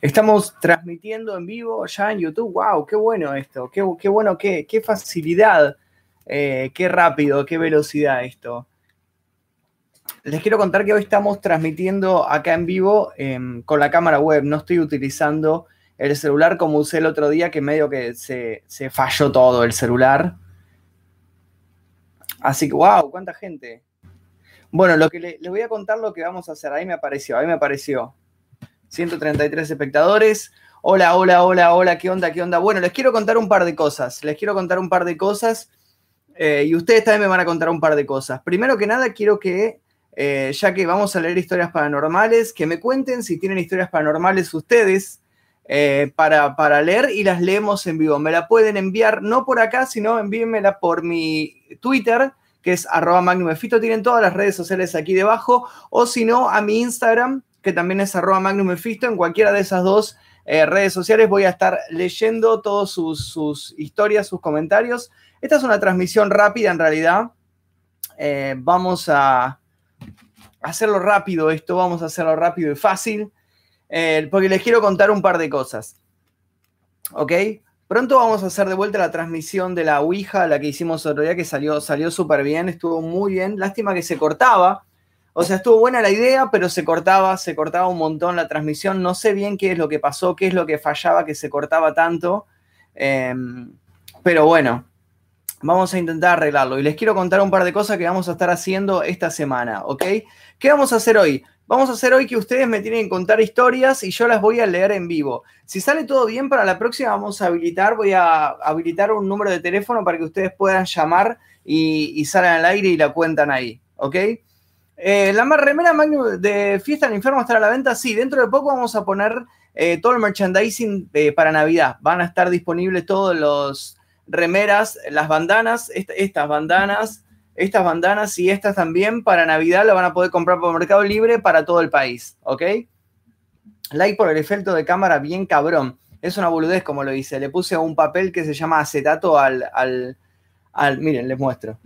Estamos transmitiendo en vivo ya en YouTube. ¡Wow! ¡Qué bueno esto! ¡Qué, qué bueno! Qué, ¡Qué facilidad! Eh, ¡Qué rápido! ¡Qué velocidad esto! Les quiero contar que hoy estamos transmitiendo acá en vivo em, con la cámara web. No estoy utilizando el celular como usé el otro día, que medio que se, se falló todo el celular. Así que, wow, cuánta gente. Bueno, lo que les voy a contar lo que vamos a hacer. Ahí me apareció, ahí me apareció. 133 espectadores. Hola, hola, hola, hola, ¿qué onda, qué onda? Bueno, les quiero contar un par de cosas. Les quiero contar un par de cosas eh, y ustedes también me van a contar un par de cosas. Primero que nada, quiero que, eh, ya que vamos a leer historias paranormales, que me cuenten si tienen historias paranormales ustedes eh, para, para leer y las leemos en vivo. Me la pueden enviar no por acá, sino envíenmela por mi Twitter, que es arroba magnumefito. Tienen todas las redes sociales aquí debajo. O si no, a mi Instagram, que también es arroba magnumefito. En cualquiera de esas dos eh, redes sociales voy a estar leyendo todas sus, historias, sus comentarios. Esta es una transmisión rápida en realidad. Eh, vamos a hacerlo rápido esto, vamos a hacerlo rápido y fácil, eh, porque les quiero contar un par de cosas. ¿Ok? Pronto vamos a hacer de vuelta la transmisión de la Ouija, la que hicimos otro día, que salió, salió súper bien, estuvo muy bien. Lástima que se cortaba. O sea, estuvo buena la idea, pero se cortaba, se cortaba un montón la transmisión. No sé bien qué es lo que pasó, qué es lo que fallaba, que se cortaba tanto. Em, pero bueno, vamos a intentar arreglarlo. Y les quiero contar un par de cosas que vamos a estar haciendo esta semana, ¿ok? ¿Qué vamos a hacer hoy? Vamos a hacer hoy que ustedes me tienen que contar historias y yo las voy a leer en vivo. Si sale todo bien, para la próxima vamos a habilitar, voy a habilitar un número de teléfono para que ustedes puedan llamar y, salgan al aire y la cuentan ahí, ¿ok? Eh, la remera de Fiesta del Infierno estará a la venta. Sí, dentro de poco vamos a poner eh, todo el merchandising eh, para Navidad. Van a estar disponibles todos los remeras, las bandanas, estas bandanas, estas bandanas y estas también para Navidad la van a poder comprar por Mercado Libre para todo el país, ¿ok? Like por el efecto de cámara bien cabrón. Es una boludez como lo hice. Le puse un papel que se llama acetato al, al, al miren, les muestro.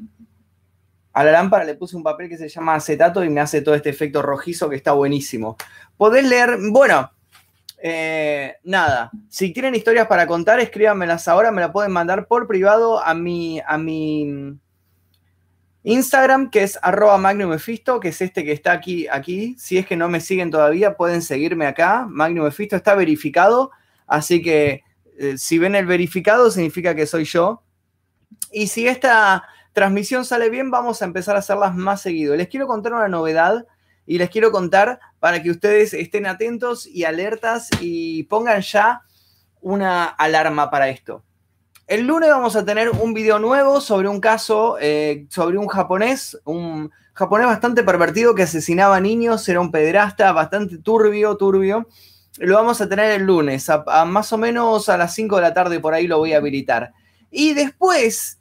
A la lámpara le puse un papel que se llama acetato y me hace todo este efecto rojizo que está buenísimo. Podés leer, bueno, eh, nada, si tienen historias para contar, escríbanmelas ahora, me la pueden mandar por privado a mi, a mi Instagram, que es arroba magnumefisto, que es este que está aquí, aquí. Si es que no me siguen todavía, pueden seguirme acá. Magnumefisto está verificado, así que eh, si ven el verificado, significa que soy yo. Y si esta transmisión sale bien, vamos a empezar a hacerlas más seguido. Les quiero contar una novedad y les quiero contar para que ustedes estén atentos y alertas y pongan ya una alarma para esto. El lunes vamos a tener un video nuevo sobre un caso, eh, sobre un japonés, un japonés bastante pervertido que asesinaba niños, era un pederasta bastante turbio, turbio. Lo vamos a tener el lunes, a, más o menos a las 5 de la tarde, por ahí lo voy a habilitar. Y después,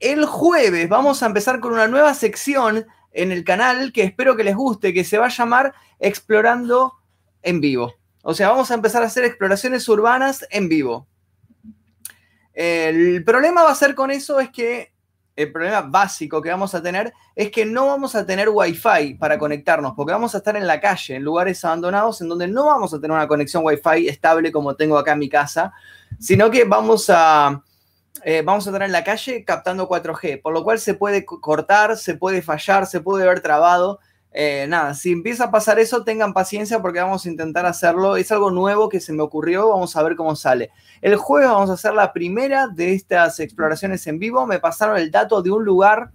el jueves, vamos a empezar con una nueva sección en el canal que espero que les guste, que se va a llamar Explorando en vivo. O sea, vamos a empezar a hacer exploraciones urbanas en vivo. El problema va a ser con eso es que el problema básico que vamos a tener es que no vamos a tener wifi para conectarnos, porque vamos a estar en la calle, en lugares abandonados, en donde no vamos a tener una conexión wifi estable como tengo acá en mi casa, sino que vamos a, eh, vamos a estar en la calle captando 4G, por lo cual se puede cortar, se puede fallar, se puede ver trabado. Eh, nada, si empieza a pasar eso, tengan paciencia porque vamos a intentar hacerlo. Es algo nuevo que se me ocurrió, vamos a ver cómo sale. El jueves vamos a hacer la primera de estas exploraciones en vivo. Me pasaron el dato de un lugar,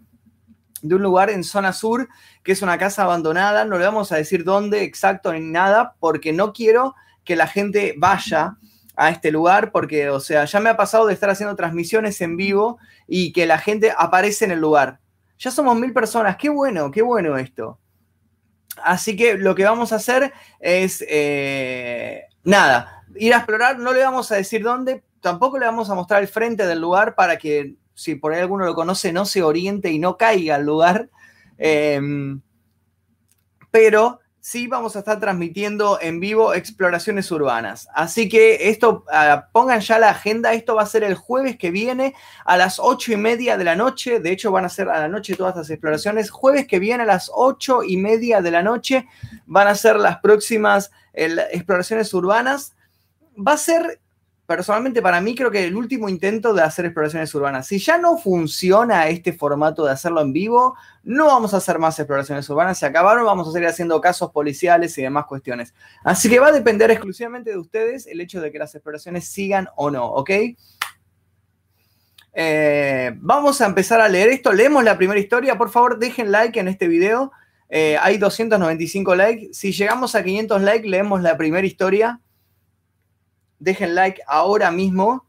de un lugar en zona sur, que es una casa abandonada. No le vamos a decir dónde exacto ni nada, porque no quiero que la gente vaya a este lugar, porque, o sea, ya me ha pasado de estar haciendo transmisiones en vivo y que la gente aparece en el lugar. Ya somos mil personas, qué bueno, qué bueno esto. Así que lo que vamos a hacer es, eh, nada, ir a explorar, no le vamos a decir dónde, tampoco le vamos a mostrar el frente del lugar para que si por ahí alguno lo conoce no se oriente y no caiga al lugar. Em, pero sí vamos a estar transmitiendo en vivo exploraciones urbanas. Así que esto, ah, pongan ya la agenda, esto va a ser el jueves que viene a las ocho y media de la noche, de hecho van a ser a la noche todas las exploraciones, jueves que viene a las ocho y media de la noche van a ser las próximas exploraciones urbanas. Va a ser personalmente para mí creo que el último intento de hacer exploraciones urbanas. Si ya no funciona este formato de hacerlo en vivo, no vamos a hacer más exploraciones urbanas. Se acabaron, vamos a seguir haciendo casos policiales y demás cuestiones. Así que va a depender exclusivamente de ustedes el hecho de que las exploraciones sigan o no, ¿ok? Eh, vamos a empezar a leer esto. Leemos la primera historia. Por favor, dejen like en este video. Eh, hay 295 likes. Si llegamos a 500 likes, leemos la primera historia dejen like ahora mismo.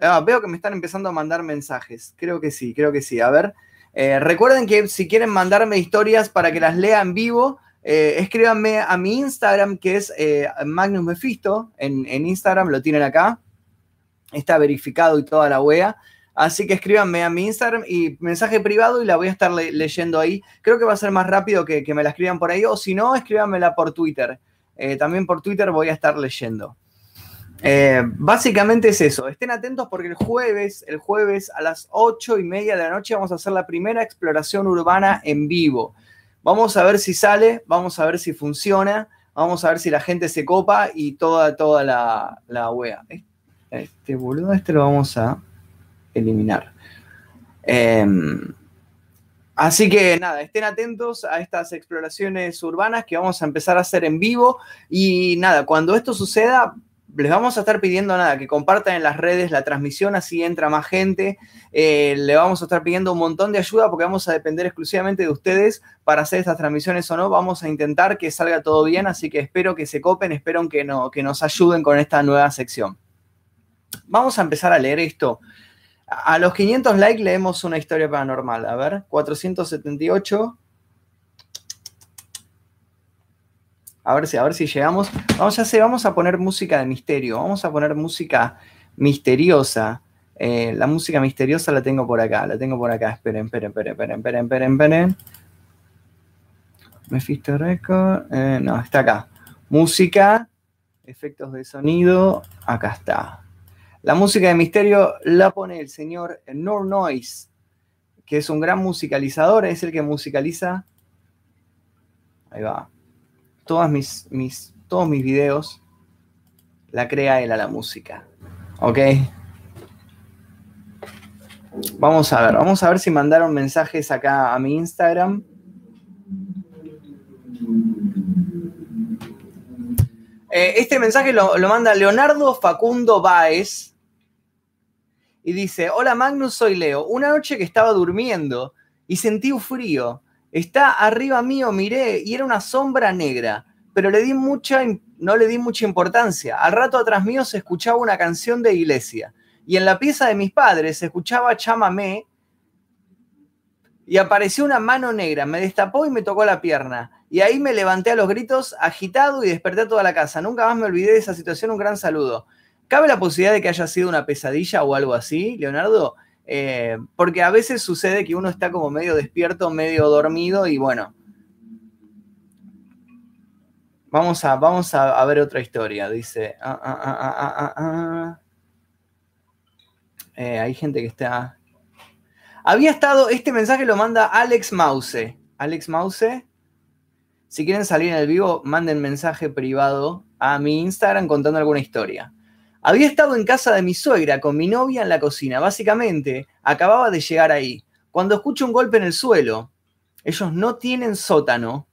Ah, veo que me están empezando a mandar mensajes. Creo que sí, creo que sí. A ver. Eh, recuerden que si quieren mandarme historias para que las lea en vivo, eh, escríbanme a mi Instagram, que es eh, Magnus Mephisto. En, Instagram lo tienen acá. Está verificado y toda la wea. Así que escríbanme a mi Instagram y mensaje privado y la voy a estar leyendo ahí. Creo que va a ser más rápido que, que me la escriban por ahí. O si no, escríbanmela por Twitter. también por Twitter voy a estar leyendo. Eh, básicamente es eso. Estén atentos porque el jueves, el jueves a las ocho y media de la noche vamos a hacer la primera exploración urbana en vivo. Vamos a ver si sale, vamos a ver si funciona, vamos a ver si la gente se copa y toda, toda la, la wea. Este boludo, este lo vamos a eliminar. Em, así que nada, estén atentos a estas exploraciones urbanas que vamos a empezar a hacer en vivo. Y nada, cuando esto suceda, les vamos a estar pidiendo nada, que compartan en las redes la transmisión, así entra más gente. Eh, le vamos a estar pidiendo un montón de ayuda porque vamos a depender exclusivamente de ustedes para hacer estas transmisiones o no. Vamos a intentar que salga todo bien, así que espero que se copen, espero que, no, que nos ayuden con esta nueva sección. Vamos a empezar a leer esto. A los 500 likes leemos una historia paranormal. A ver, 478. A ver si, a ver si llegamos. Vamos a hacer, vamos a poner música de misterio. Vamos a poner música misteriosa. Eh, la música misteriosa la tengo por acá. La tengo por acá. Esperen, esperen, esperen, esperen, esperen, esperen, esperen. Mephisto Record. Eh, no, está acá. Música. Efectos de sonido. Acá está. La música de misterio la pone el señor Nor Noise, que es un gran musicalizador. Es el que musicaliza. Ahí va todas mis, mis, todos mis videos la crea él a la música. ¿Ok? Vamos a ver, vamos a ver si mandaron mensajes acá a mi Instagram. Eh, este mensaje lo, lo, manda Leonardo Facundo Baez y dice, hola Magnus, soy Leo. Una noche que estaba durmiendo y sentí un frío. Está arriba mío, miré y era una sombra negra, pero le di mucha, no le di mucha importancia. Al rato atrás mío se escuchaba una canción de iglesia y en la pieza de mis padres se escuchaba chamamé y apareció una mano negra, me destapó y me tocó la pierna. Y ahí me levanté a los gritos, agitado y desperté a toda la casa. Nunca más me olvidé de esa situación. Un gran saludo. ¿Cabe la posibilidad de que haya sido una pesadilla o algo así, Leonardo? Eh, porque a veces sucede que uno está como medio despierto, medio dormido y bueno. Vamos a, vamos a, ver otra historia. Dice. Ah, ah, ah, eh, hay gente que está. Había estado. Este mensaje lo manda Alex Mause. Alex Mause. Si quieren salir en el vivo, manden mensaje privado a mi Instagram contando alguna historia. Había estado en casa de mi suegra con mi novia en la cocina. Básicamente, acababa de llegar ahí. Cuando escucho un golpe en el suelo, ellos no tienen sótano.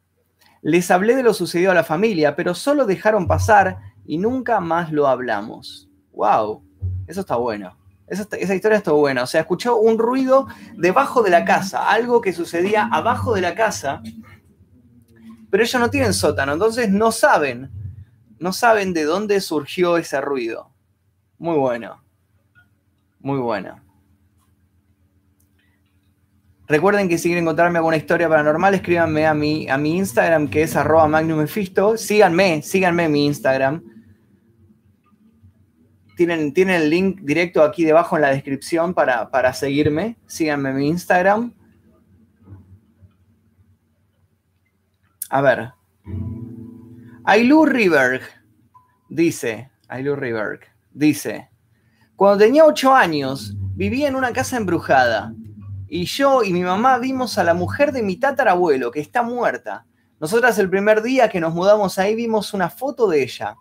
Les hablé de lo sucedido a la familia, pero solo dejaron pasar y nunca más lo hablamos. ¡Wow! Eso está bueno. Esa, historia está buena. O sea, escuchó un ruido debajo de la casa, algo que sucedía abajo de la casa, pero ellos no tienen sótano, entonces no saben, no saben de dónde surgió ese ruido. Muy bueno. Muy bueno. Recuerden que si quieren contarme alguna historia paranormal, escríbanme a mi, a mi Instagram, que es arroba magnumefisto. Síganme, síganme en mi Instagram. Tienen, tienen, el link directo aquí debajo en la descripción para, para seguirme. Síganme en mi Instagram. A ver. Ailu Riberg dice, Ailu Riberg dice, cuando tenía ocho años, vivía en una casa embrujada y yo y mi mamá vimos a la mujer de mi tatarabuelo, que está muerta. Nosotras el primer día que nos mudamos ahí vimos una foto de ella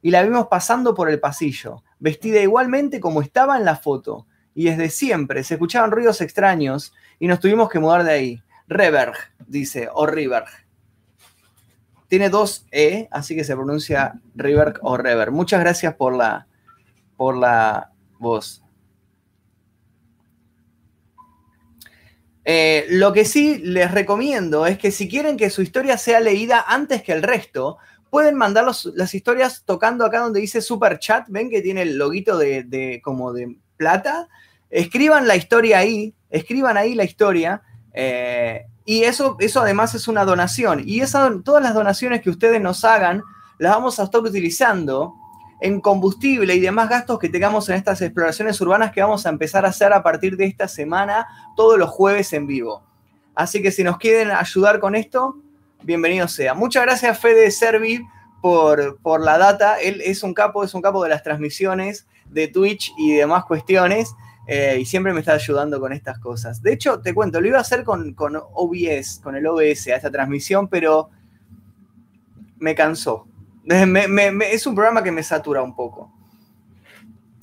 y la vimos pasando por el pasillo, vestida igualmente como estaba en la foto. Y desde siempre se escuchaban ruidos extraños y nos tuvimos que mudar de ahí. Reberg, dice, o Riberg. Tiene dos E, así que se pronuncia Riberg o Reberg. Muchas gracias por la, por la voz. Eh, lo que sí les recomiendo es que si quieren que su historia sea leída antes que el resto, pueden mandar las historias tocando acá donde dice super chat. Ven que tiene el loguito de, como de plata. Escriban la historia ahí, escriban ahí la historia. Eh, y eso, eso además es una donación. Y todas las donaciones que ustedes nos hagan, las vamos a estar utilizando en combustible y demás gastos que tengamos en estas exploraciones urbanas que vamos a empezar a hacer a partir de esta semana, todos los jueves en vivo. Así que si nos quieren ayudar con esto, bienvenido sea. Muchas gracias Fede Servi por, por la data. Él es un capo, es un capo de las transmisiones de Twitch y demás cuestiones. Eh, y siempre me está ayudando con estas cosas. De hecho, te cuento, lo iba a hacer con, con OBS, con el OBS a esta transmisión, pero me cansó es un programa que me satura un poco.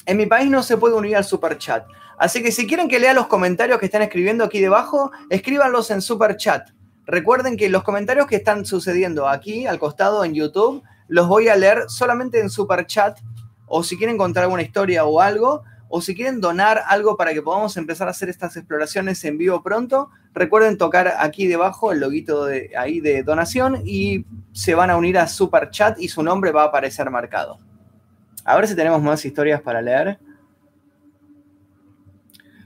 En mi país no se puede unir al super chat. Así que si quieren que lea los comentarios que están escribiendo aquí debajo, escríbanlos en super chat. Recuerden que los comentarios que están sucediendo aquí al costado en YouTube los voy a leer solamente en super chat o si quieren contar alguna historia o algo o si quieren donar algo para que podamos empezar a hacer estas exploraciones en vivo pronto, recuerden tocar aquí debajo el loguito de, ahí de donación y se van a unir a Super Chat y su nombre va a aparecer marcado. A ver si tenemos más historias para leer.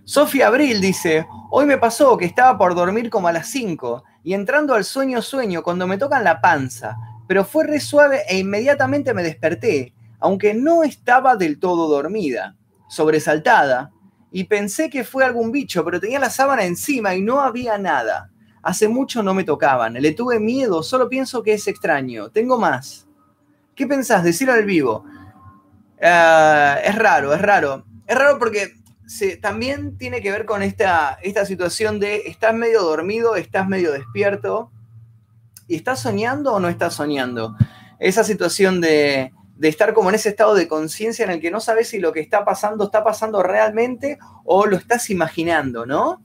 Sofía Abril dice, hoy me pasó que estaba por dormir como a las 5 y entrando al sueño sueño cuando me tocan la panza, pero fue re suave e inmediatamente me desperté, aunque no estaba del todo dormida sobresaltada y pensé que fue algún bicho, pero tenía la sábana encima y no había nada. Hace mucho no me tocaban, le tuve miedo, solo pienso que es extraño. Tengo más. ¿Qué pensás? Decirlo al vivo. Ah, es raro, es raro. Es raro porque también tiene que ver con esta, esta situación de estás medio dormido, estás medio despierto. ¿Y estás soñando o no estás soñando? Esa situación de, de estar como en ese estado de conciencia en el que no sabes si lo que está pasando está pasando realmente o lo estás imaginando, ¿no?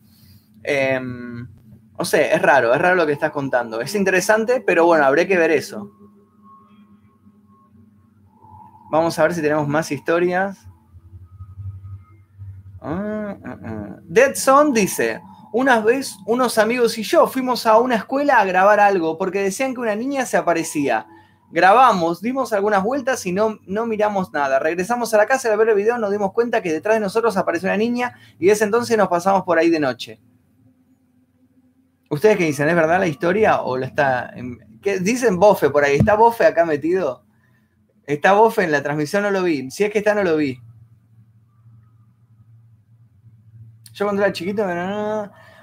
Eh, no sé, es raro, es raro lo que estás contando. Es interesante, pero bueno, habré que ver eso. Vamos a ver si tenemos más historias. Ah, ah, ah. Dead Son dice, una vez unos amigos y yo fuimos a una escuela a grabar algo porque decían que una niña se aparecía grabamos, dimos algunas vueltas y no, no miramos nada. Regresamos a la casa y al ver el video nos dimos cuenta que detrás de nosotros apareció una niña y desde entonces nos pasamos por ahí de noche. ¿Ustedes qué dicen? ¿Es verdad la historia o lo está... ¿Qué? Dicen Bofe por ahí. ¿Está Bofe acá metido? ¿Está Bofe en la transmisión? No lo vi. Si es que está, no lo vi. Yo cuando era chiquito...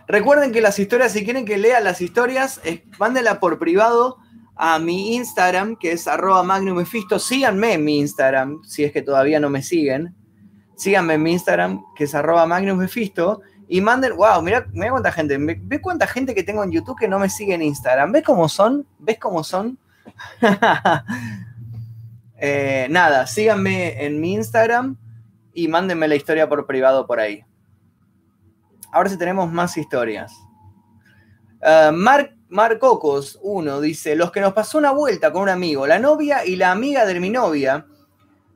Recuerden que las historias, si quieren que lea las historias, mándenla por privado a mi Instagram, que es arroba magnumefisto. Síganme en mi Instagram, si es que todavía no me siguen. Síganme en mi Instagram, que es arroba magnumefisto. Y manden, wow, mira, mira cuánta gente, ve cuánta gente que tengo en YouTube que no me sigue en Instagram. ¿Ves cómo son? ¿Ves cómo son? Eh, nada, síganme en mi Instagram y mándenme la historia por privado por ahí. Ahora sí tenemos más historias. Uh, Mark Marcocos, uno, dice, los que nos pasó una vuelta con un amigo, la novia y la amiga de mi novia,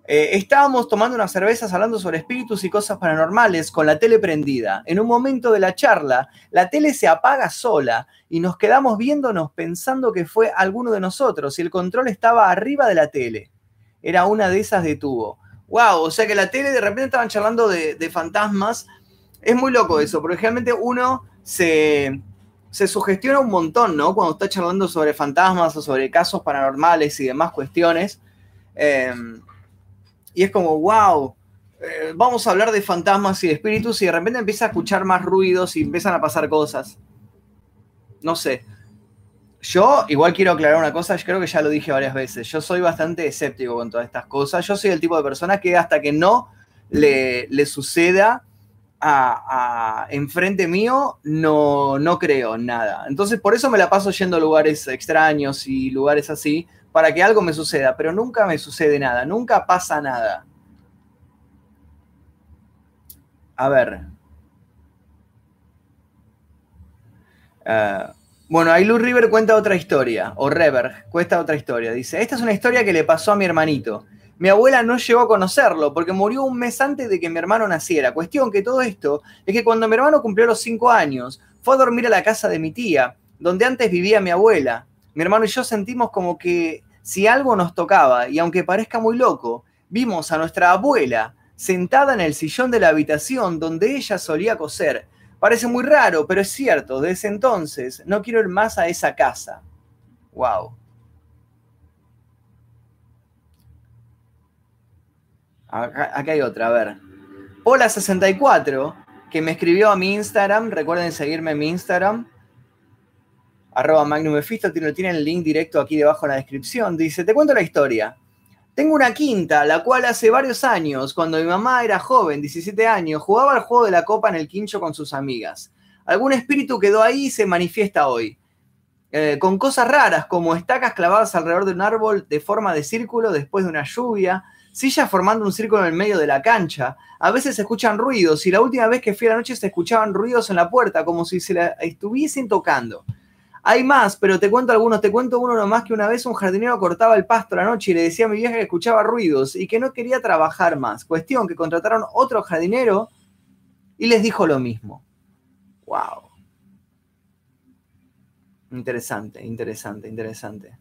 eh, estábamos tomando unas cervezas hablando sobre espíritus y cosas paranormales con la tele prendida. En un momento de la charla, la tele se apaga sola y nos quedamos viéndonos pensando que fue alguno de nosotros y el control estaba arriba de la tele. Era una de esas de tubo. ¡Wow! O sea que la tele de repente estaban charlando de, de fantasmas. Es muy loco eso, porque realmente uno se, se sugestiona un montón, ¿no? Cuando está charlando sobre fantasmas o sobre casos paranormales y demás cuestiones. Em, y es como, wow, eh, vamos a hablar de fantasmas y de espíritus y de repente empieza a escuchar más ruidos y empiezan a pasar cosas. No sé. Yo igual quiero aclarar una cosa, yo creo que ya lo dije varias veces, yo soy bastante escéptico con todas estas cosas, yo soy el tipo de persona que hasta que no le, le suceda a, enfrente mío, no, no creo nada. Entonces por eso me la paso yendo a lugares extraños y lugares así, para que algo me suceda, pero nunca me sucede nada, nunca pasa nada. A ver. Uh, bueno, ahí Lou River cuenta otra historia, o Rever cuenta otra historia. Dice, esta es una historia que le pasó a mi hermanito. Mi abuela no llegó a conocerlo porque murió un mes antes de que mi hermano naciera. Cuestión que todo esto es que cuando mi hermano cumplió los cinco años, fue a dormir a la casa de mi tía, donde antes vivía mi abuela. Mi hermano y yo sentimos como que si algo nos tocaba, y aunque parezca muy loco, vimos a nuestra abuela sentada en el sillón de la habitación donde ella solía coser Parece muy raro, pero es cierto. Desde entonces no quiero ir más a esa casa. Wow. Acá, hay otra, a ver. Hola64, que me escribió a mi Instagram. Recuerden seguirme en mi Instagram. Arroba Magnum tiene el link directo aquí debajo en la descripción. Dice, te cuento la historia. Tengo una quinta, la cual hace varios años, cuando mi mamá era joven, 17 años, jugaba al juego de la copa en el quincho con sus amigas. Algún espíritu quedó ahí y se manifiesta hoy. Eh, con cosas raras como estacas clavadas alrededor de un árbol de forma de círculo después de una lluvia, sillas formando un círculo en el medio de la cancha. A veces se escuchan ruidos y la última vez que fui a la noche se escuchaban ruidos en la puerta como si se la estuviesen tocando. Hay más, pero te cuento algunos. Te cuento uno nomás que una vez un jardinero cortaba el pasto la noche y le decía a mi vieja que escuchaba ruidos y que no quería trabajar más. Cuestión que contrataron otro jardinero y les dijo lo mismo. ¡Wow! Interesante, interesante, interesante.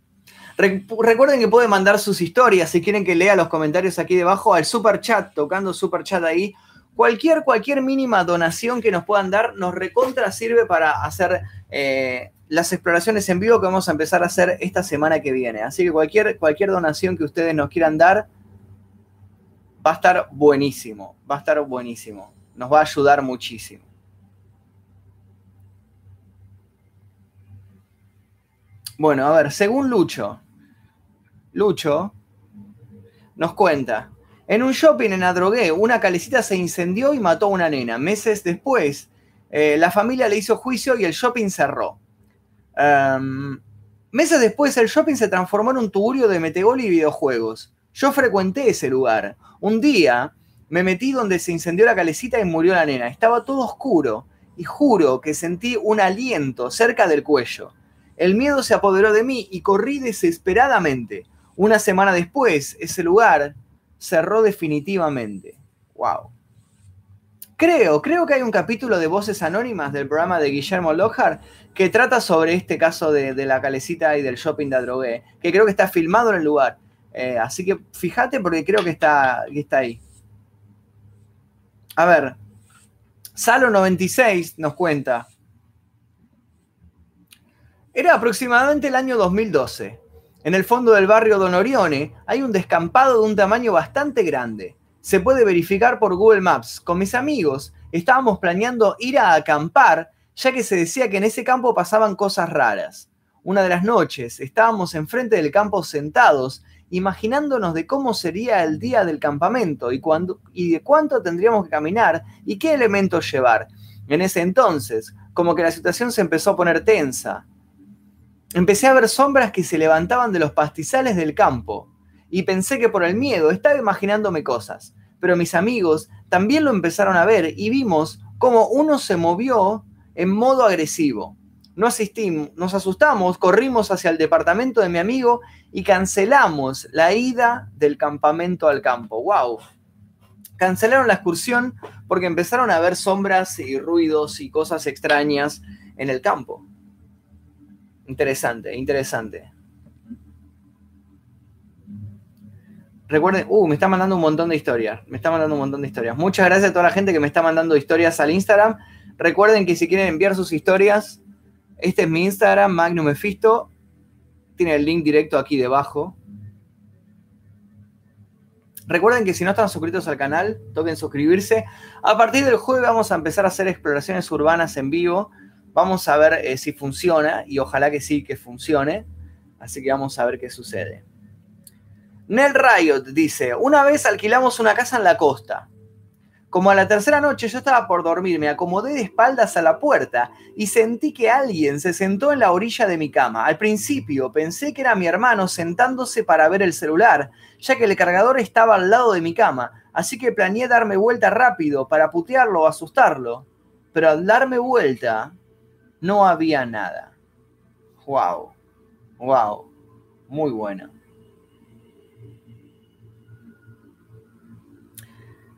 Recuerden que pueden mandar sus historias si quieren que lea los comentarios aquí debajo al super chat, tocando super chat ahí. Cualquier, cualquier mínima donación que nos puedan dar nos recontra sirve para hacer eh, las exploraciones en vivo que vamos a empezar a hacer esta semana que viene. Así que cualquier, cualquier donación que ustedes nos quieran dar va a estar buenísimo, va a estar buenísimo. Nos va a ayudar muchísimo. Bueno, a ver, según Lucho, Lucho nos cuenta, en un shopping en Adrogué, una calecita se incendió y mató a una nena. Meses después, eh, la familia le hizo juicio y el shopping cerró. Em, meses después, el shopping se transformó en un tugurio de metegol y videojuegos. Yo frecuenté ese lugar. Un día me metí donde se incendió la calecita y murió la nena. Estaba todo oscuro y juro que sentí un aliento cerca del cuello. El miedo se apoderó de mí y corrí desesperadamente. Una semana después, ese lugar cerró definitivamente. ¡Wow! Creo, creo que hay un capítulo de Voces Anónimas del programa de Guillermo Lockhart que trata sobre este caso de, la calecita y del shopping de Adrogué, que creo que está filmado en el lugar. Eh, así que fíjate porque creo que está, que está ahí. A ver, Salo96 nos cuenta. Era aproximadamente el año 2012. En el fondo del barrio Don Orione hay un descampado de un tamaño bastante grande se puede verificar por Google Maps. Con mis amigos estábamos planeando ir a acampar, ya que se decía que en ese campo pasaban cosas raras. Una de las noches estábamos enfrente del campo sentados, imaginándonos de cómo sería el día del campamento y, de cuánto tendríamos que caminar y qué elementos llevar. En ese entonces, como que la situación se empezó a poner tensa. Empecé a ver sombras que se levantaban de los pastizales del campo y pensé que por el miedo estaba imaginándome cosas. Pero mis amigos también lo empezaron a ver y vimos cómo uno se movió en modo agresivo. No asistimos, nos asustamos, corrimos hacia el departamento de mi amigo y cancelamos la ida del campamento al campo. ¡Wow! Cancelaron la excursión porque empezaron a ver sombras y ruidos y cosas extrañas en el campo. Interesante, interesante. Recuerden, uh, me está mandando un montón de historias. Me está mandando un montón de historias. Muchas gracias a toda la gente que me está mandando historias al Instagram. Recuerden que si quieren enviar sus historias, este es mi Instagram, Magnum Mephisto. Tiene el link directo aquí debajo. Recuerden que si no están suscritos al canal, toquen suscribirse. A partir del jueves vamos a empezar a hacer exploraciones urbanas en vivo, Vamos a ver eh, si funciona y ojalá que sí, que funcione. Así que vamos a ver qué sucede. Nel Riot dice, una vez alquilamos una casa en la costa. Como a la tercera noche yo estaba por dormir, me acomodé de espaldas a la puerta y sentí que alguien se sentó en la orilla de mi cama. Al principio pensé que era mi hermano sentándose para ver el celular, ya que el cargador estaba al lado de mi cama, así que planeé darme vuelta rápido para putearlo o asustarlo. Pero al darme vuelta, no había nada. ¡Wow! ¡Wow! Muy bueno.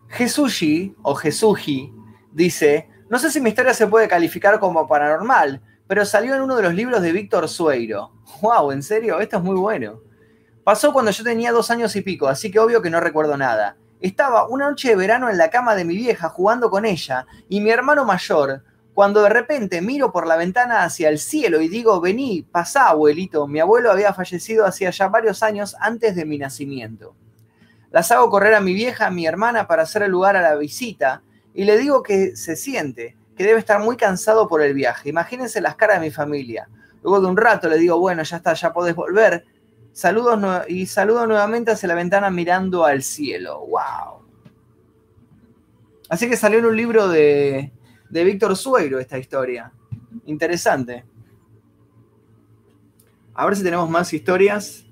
Jesushi o Jesuji dice, no sé si mi historia se puede calificar como paranormal, pero salió en uno de los libros de Víctor Sueiro. ¡Wow! ¿En serio? Esto es muy bueno. Pasó cuando yo tenía dos años y pico, así que obvio que no recuerdo nada. Estaba una noche de verano en la cama de mi vieja jugando con ella y mi hermano mayor, cuando de repente miro por la ventana hacia el cielo y digo, vení, pasá, abuelito, mi abuelo había fallecido hacía ya varios años antes de mi nacimiento. Las hago correr a mi vieja, a mi hermana para hacer el lugar a la visita y le digo que se siente, que debe estar muy cansado por el viaje. Imagínense las caras de mi familia. Luego de un rato le digo, bueno, ya está, ya podés volver. Saludos y saludo nuevamente hacia la ventana mirando al cielo. ¡Wow! Así que salió en un libro de, de Víctor Sueiro esta historia. Interesante. A ver si tenemos más historias.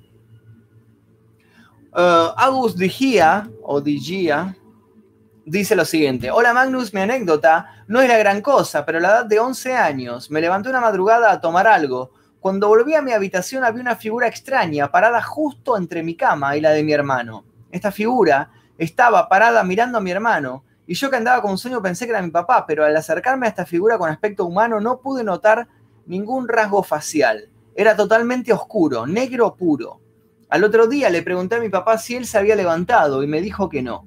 Uh, Agus Digia, o Digia, dice lo siguiente. Hola Magnus, mi anécdota no es la gran cosa, pero a la edad de 11 años me levanté una madrugada a tomar algo. Cuando volví a mi habitación había una figura extraña parada justo entre mi cama y la de mi hermano. Esta figura estaba parada mirando a mi hermano y yo que andaba con sueño pensé que era mi papá, pero al acercarme a esta figura con aspecto humano no pude notar ningún rasgo facial. Era totalmente oscuro, negro puro. Al otro día le pregunté a mi papá si él se había levantado y me dijo que no.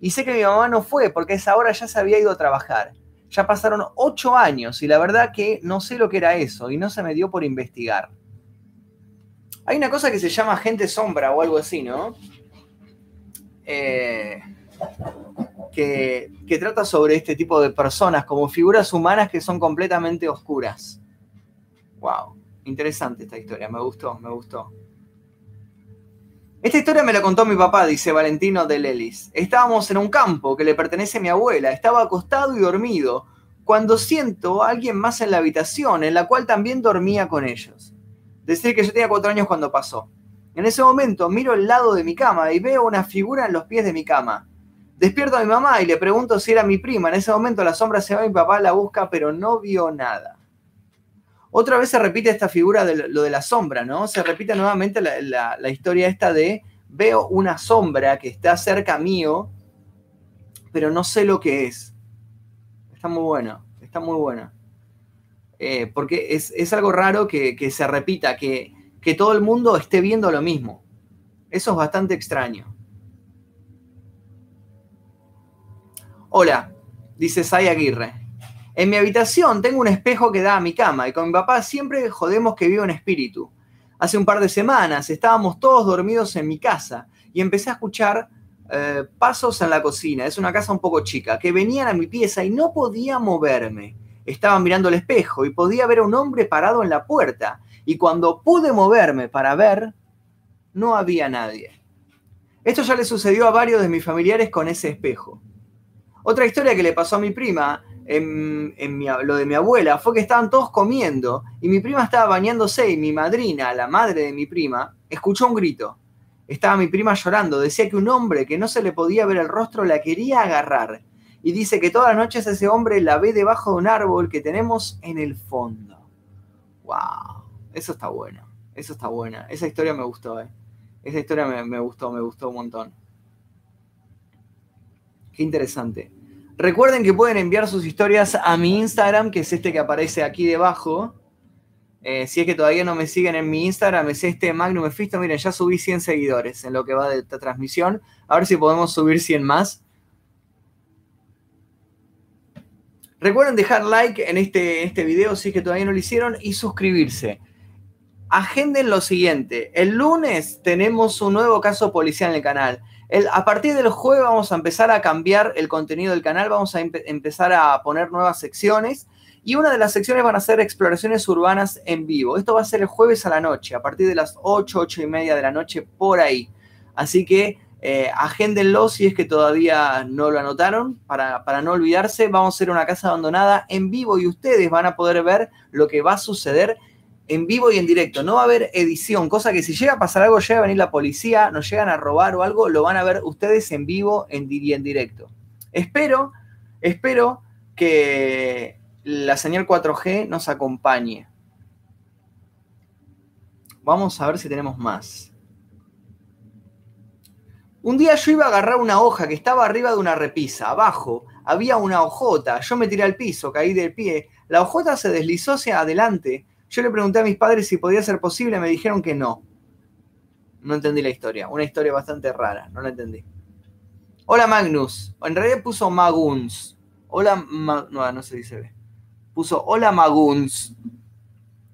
Y sé que mi mamá no fue porque a esa hora ya se había ido a trabajar. Ya pasaron ocho años y la verdad que no sé lo que era eso y no se me dio por investigar. Hay una cosa que se llama gente sombra o algo así, ¿no? Eh, que, trata sobre este tipo de personas como figuras humanas que son completamente oscuras. Wow, interesante esta historia, me gustó, me gustó. Esta historia me la contó mi papá, dice Valentino de Lelis. Estábamos en un campo que le pertenece a mi abuela. Estaba acostado y dormido cuando siento a alguien más en la habitación, en la cual también dormía con ellos. Decir que yo tenía cuatro años cuando pasó. En ese momento miro el lado de mi cama y veo una figura en los pies de mi cama. Despierto a mi mamá y le pregunto si era mi prima. En ese momento la sombra se va y mi papá la busca, pero no vio nada. Otra vez se repite esta figura de lo de la sombra, ¿no? Se repite nuevamente la, historia esta de veo una sombra que está cerca mío, pero no sé lo que es. Está muy bueno, está muy bueno. Eh, porque es, algo raro que, se repita, que, que todo el mundo esté viendo lo mismo. Eso es bastante extraño. Hola, dice Sai Aguirre. En mi habitación tengo un espejo que da a mi cama y con mi papá siempre jodemos que vive un espíritu. Hace un par de semanas estábamos todos dormidos en mi casa y empecé a escuchar eh, pasos en la cocina. Es una casa un poco chica, que venían a mi pieza y no podía moverme. Estaba mirando el espejo y podía ver a un hombre parado en la puerta. Y cuando pude moverme para ver, no había nadie. Esto ya le sucedió a varios de mis familiares con ese espejo. Otra historia que le pasó a mi prima en, lo de mi abuela fue que estaban todos comiendo y mi prima estaba bañándose y mi madrina, la madre de mi prima, escuchó un grito. Estaba mi prima llorando, decía que un hombre que no se le podía ver el rostro la quería agarrar. Y dice que todas las noches ese hombre la ve debajo de un árbol que tenemos en el fondo. ¡Wow! Eso está bueno. Eso está buena. Esa historia me gustó, ¿eh? Esa historia me gustó, me gustó un montón. Interesante. Recuerden que pueden enviar sus historias a mi Instagram, que es este que aparece aquí debajo. Eh, si es que todavía no me siguen en mi Instagram, es este Magnum Efisto. Miren, ya subí 100 seguidores en lo que va de esta transmisión. A ver si podemos subir 100 más. Recuerden dejar like en este, este video si es que todavía no lo hicieron y suscribirse. Agenden lo siguiente. El lunes tenemos un nuevo caso policial en el canal a partir del jueves vamos a empezar a cambiar el contenido del canal, vamos a empezar a poner nuevas secciones Y una de las secciones van a ser exploraciones urbanas en vivo. Esto va a ser el jueves a la noche, a partir de las 8, 8 y media de la noche, por ahí. Así que eh, agéndenlo si es que todavía no lo anotaron, para, para, no olvidarse. Vamos a ser una casa abandonada en vivo y ustedes van a poder ver lo que va a suceder en vivo y en directo. No va a haber edición, cosa que si llega a pasar algo, llega a venir la policía, nos llegan a robar o algo, lo van a ver ustedes en vivo y en directo. Espero, espero que la señal 4G nos acompañe. Vamos a ver si tenemos más. Un día yo iba a agarrar una hoja que estaba arriba de una repisa. Abajo había una hojota. Yo me tiré al piso, caí del pie. La hojota se deslizó hacia adelante yo le pregunté a mis padres si podía ser posible, me dijeron que no. No entendí la historia. Una historia bastante rara, no la entendí. Hola Magnus. En realidad puso Maguns. Hola, no, no se dice. Puso Hola Maguns.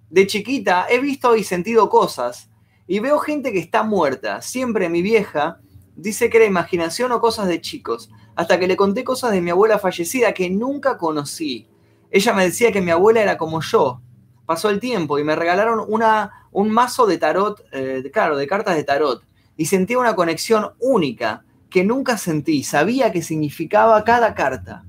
De chiquita he visto y sentido cosas y veo gente que está muerta. Siempre mi vieja dice que era imaginación o cosas de chicos, hasta que le conté cosas de mi abuela fallecida que nunca conocí. Ella me decía que mi abuela era como yo, pasó el tiempo y me regalaron un mazo de tarot, eh, claro, de cartas de tarot. Y sentí una conexión única que nunca sentí. Sabía qué significaba cada carta.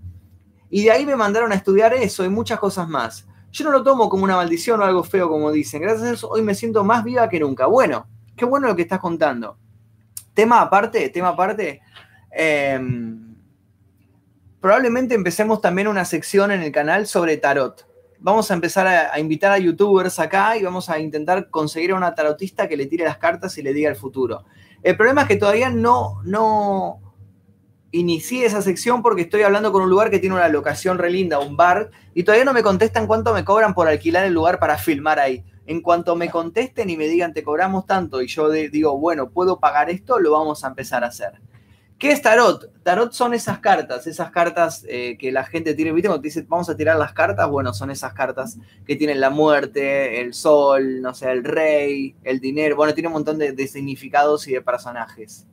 Y de ahí me mandaron a estudiar eso y muchas cosas más. Yo no lo tomo como una maldición o algo feo, como dicen. Gracias a eso hoy me siento más viva que nunca. Bueno, qué bueno lo que estás contando. Tema aparte, tema aparte. Em, probablemente empecemos también una sección en el canal sobre tarot vamos a empezar a, invitar a youtubers acá y vamos a intentar conseguir a una tarotista que le tire las cartas y le diga el futuro. El problema es que todavía no, no inicié esa sección porque estoy hablando con un lugar que tiene una locación re linda, un bar, y todavía no me contestan cuánto me cobran por alquilar el lugar para filmar ahí. En cuanto me contesten y me digan te cobramos tanto y yo digo, bueno, puedo pagar esto, lo vamos a empezar a hacer. ¿Qué es tarot? Tarot son esas cartas, esas cartas eh, que la gente tiene, ¿viste? Cuando te dice, vamos a tirar las cartas, bueno, son esas cartas que tienen la muerte, el sol, no sé, el rey, el dinero, bueno, tiene un montón de, significados y de personajes.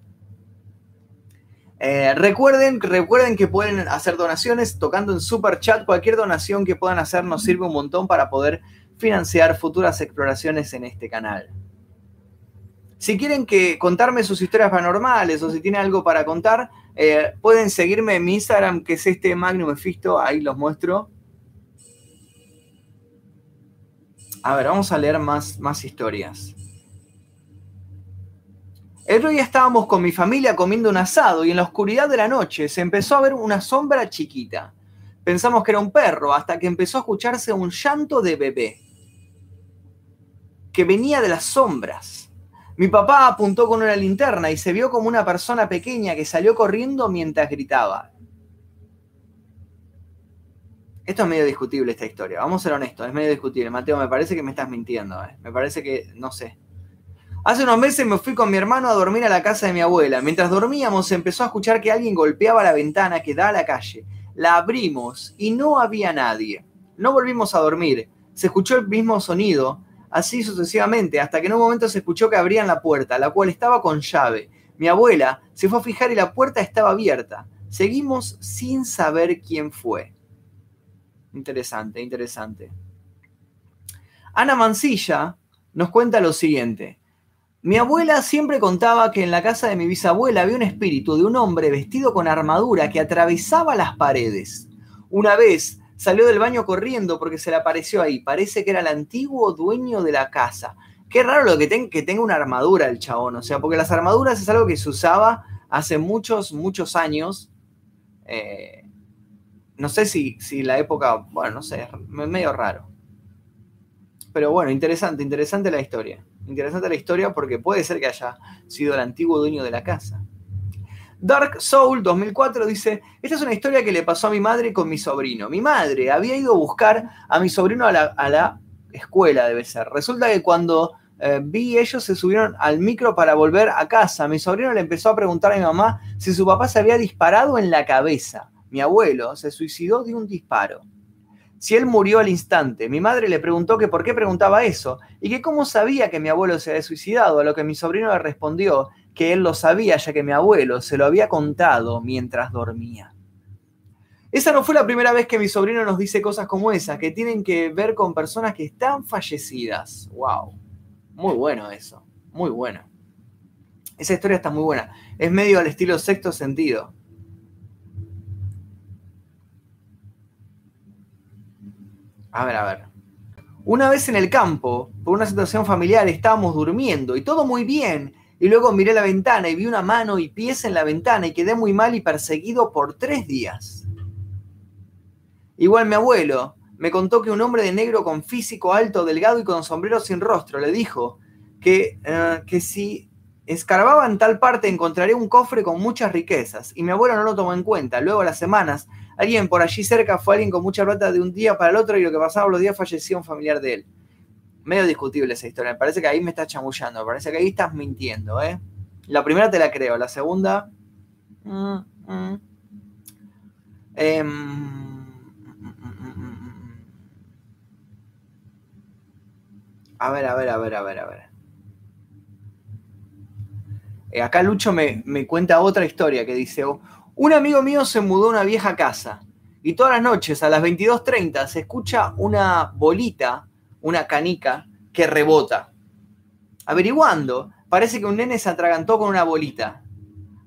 Eh, recuerden, recuerden que pueden hacer donaciones tocando en Super Chat. Cualquier donación que puedan hacer nos sirve un montón para poder financiar futuras exploraciones en este canal. Si quieren que contarme sus historias paranormales o si tienen algo para contar, eh, pueden seguirme en mi Instagram, que es este Magnum Efisto, ahí los muestro. A ver, vamos a leer más, más historias. El otro día estábamos con mi familia comiendo un asado y en la oscuridad de la noche se empezó a ver una sombra chiquita. Pensamos que era un perro hasta que empezó a escucharse un llanto de bebé que venía de las sombras. Mi papá apuntó con una linterna y se vio como una persona pequeña que salió corriendo mientras gritaba. Esto es medio discutible esta historia, vamos a ser honestos, es medio discutible. Mateo, me parece que me estás mintiendo, eh. me parece que, no sé. Hace unos meses me fui con mi hermano a dormir a la casa de mi abuela. Mientras dormíamos se empezó a escuchar que alguien golpeaba la ventana que da a la calle. La abrimos y no había nadie. No volvimos a dormir. Se escuchó el mismo sonido, así sucesivamente, hasta que en un momento se escuchó que abrían la puerta, la cual estaba con llave. Mi abuela se fue a fijar y la puerta estaba abierta. Seguimos sin saber quién fue. Interesante, interesante. Ana Mancilla nos cuenta lo siguiente. Mi abuela siempre contaba que en la casa de mi bisabuela había un espíritu de un hombre vestido con armadura que atravesaba las paredes. Una vez Salió del baño corriendo porque se le apareció ahí. Parece que era el antiguo dueño de la casa. Qué raro lo que, que tenga una armadura el chabón. O sea, porque las armaduras es algo que se usaba hace muchos, muchos años. Eh, no sé si, si la época, bueno, no sé, es medio raro. Pero bueno, interesante, interesante la historia. Interesante la historia porque puede ser que haya sido el antiguo dueño de la casa. Dark Soul 2004 dice, esta es una historia que le pasó a mi madre con mi sobrino. Mi madre había ido a buscar a mi sobrino a la, escuela, debe ser. Resulta que cuando eh, vi ellos se subieron al micro para volver a casa, mi sobrino le empezó a preguntar a mi mamá si su papá se había disparado en la cabeza. Mi abuelo se suicidó de un disparo. Si él murió al instante, mi madre le preguntó que por qué preguntaba eso y que cómo sabía que mi abuelo se había suicidado, a lo que mi sobrino le respondió que él lo sabía ya que mi abuelo se lo había contado mientras dormía. Esa no fue la primera vez que mi sobrino nos dice cosas como esa, que tienen que ver con personas que están fallecidas. ¡Wow! Muy bueno eso, muy bueno. Esa historia está muy buena. Es medio al estilo sexto sentido. A ver, a ver. Una vez en el campo, por una situación familiar, estábamos durmiendo y todo muy bien. Y luego miré la ventana y vi una mano y pies en la ventana y quedé muy mal y perseguido por tres días. Igual mi abuelo me contó que un hombre de negro con físico alto, delgado y con sombrero sin rostro le dijo que, eh, que si escarbaba en tal parte encontraría un cofre con muchas riquezas. Y mi abuelo no lo tomó en cuenta. Luego, a las semanas, alguien por allí cerca fue alguien con mucha plata de un día para el otro y lo que pasaba los días falleció un familiar de él. Medio discutible esa historia. Me parece que ahí me estás chamullando. Parece que ahí estás mintiendo, ¿eh? La primera te la creo. La segunda... Mm, mm. Em, A ver, a ver, a ver, a ver, a ver. Eh, acá Lucho me, me, cuenta otra historia que dice, un amigo mío se mudó a una vieja casa y todas las noches a las 22.30 se escucha una bolita, una canica que rebota. Averiguando, parece que un nene se atragantó con una bolita.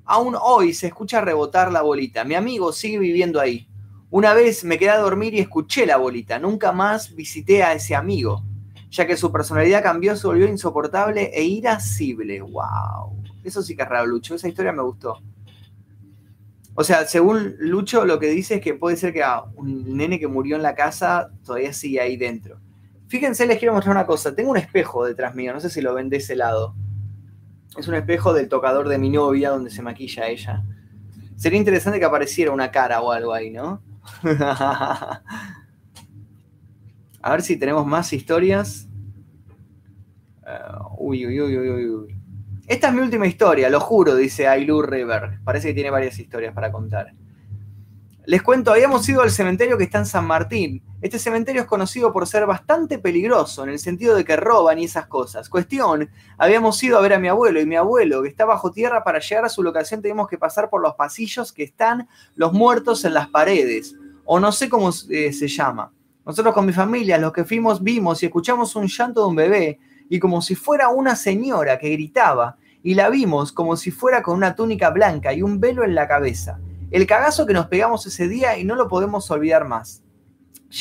Aún hoy se escucha rebotar la bolita. Mi amigo sigue viviendo ahí. Una vez me quedé a dormir y escuché la bolita. Nunca más visité a ese amigo ya que su personalidad cambió, se volvió insoportable e irascible. ¡Wow! Eso sí que es raro, Lucho. Esa historia me gustó. O sea, según Lucho, lo que dice es que puede ser que un nene que murió en la casa todavía sigue ahí dentro. Fíjense, les quiero mostrar una cosa. Tengo un espejo detrás mío, no sé si lo ven de ese lado. Es un espejo del tocador de mi novia donde se maquilla ella. Sería interesante que apareciera una cara o algo ahí, ¿no? A ver si tenemos más historias. Uh, uy, uy, uy, uy, uy. Esta es mi última historia, lo juro, dice Ailu River. Parece que tiene varias historias para contar. Les cuento, habíamos ido al cementerio que está en San Martín. Este cementerio es conocido por ser bastante peligroso, en el sentido de que roban y esas cosas. Cuestión, habíamos ido a ver a mi abuelo y mi abuelo, que está bajo tierra, para llegar a su locación teníamos que pasar por los pasillos que están los muertos en las paredes, o no sé cómo eh, se llama. Nosotros con mi familia, los que fuimos, vimos y escuchamos un llanto de un bebé y como si fuera una señora que gritaba y la vimos como si fuera con una túnica blanca y un velo en la cabeza. El cagazo que nos pegamos ese día y no lo podemos olvidar más.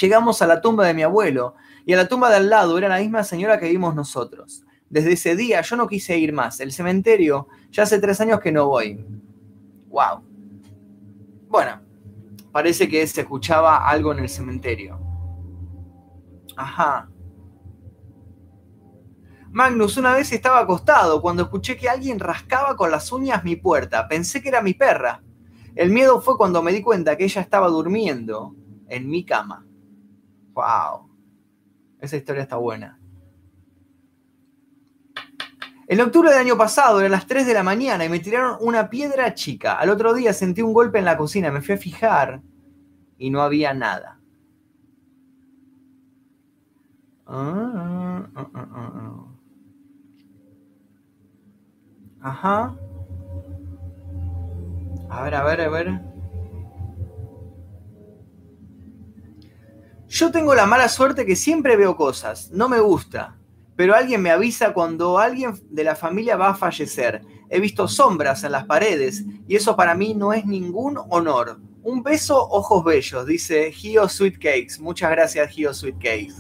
Llegamos a la tumba de mi abuelo y a la tumba de al lado era la misma señora que vimos nosotros. Desde ese día yo no quise ir más. El cementerio ya hace tres años que no voy. ¡Wow! Bueno, parece que se escuchaba algo en el cementerio. Ajá. Magnus, una vez estaba acostado cuando escuché que alguien rascaba con las uñas mi puerta. Pensé que era mi perra. El miedo fue cuando me di cuenta que ella estaba durmiendo en mi cama. ¡Wow! Esa historia está buena. En octubre del año pasado, eran las 3 de la mañana y me tiraron una piedra chica. Al otro día sentí un golpe en la cocina, me fui a fijar y no había nada. Ah, ah, ah, Ajá. A ver, a ver, a ver. Yo tengo la mala suerte que siempre veo cosas, no me gusta, pero alguien me avisa cuando alguien de la familia va a fallecer. He visto sombras en las paredes y eso para mí no es ningún honor. Un beso, ojos bellos, dice Gio Sweet Cakes. Muchas gracias, Gio Sweet Cakes.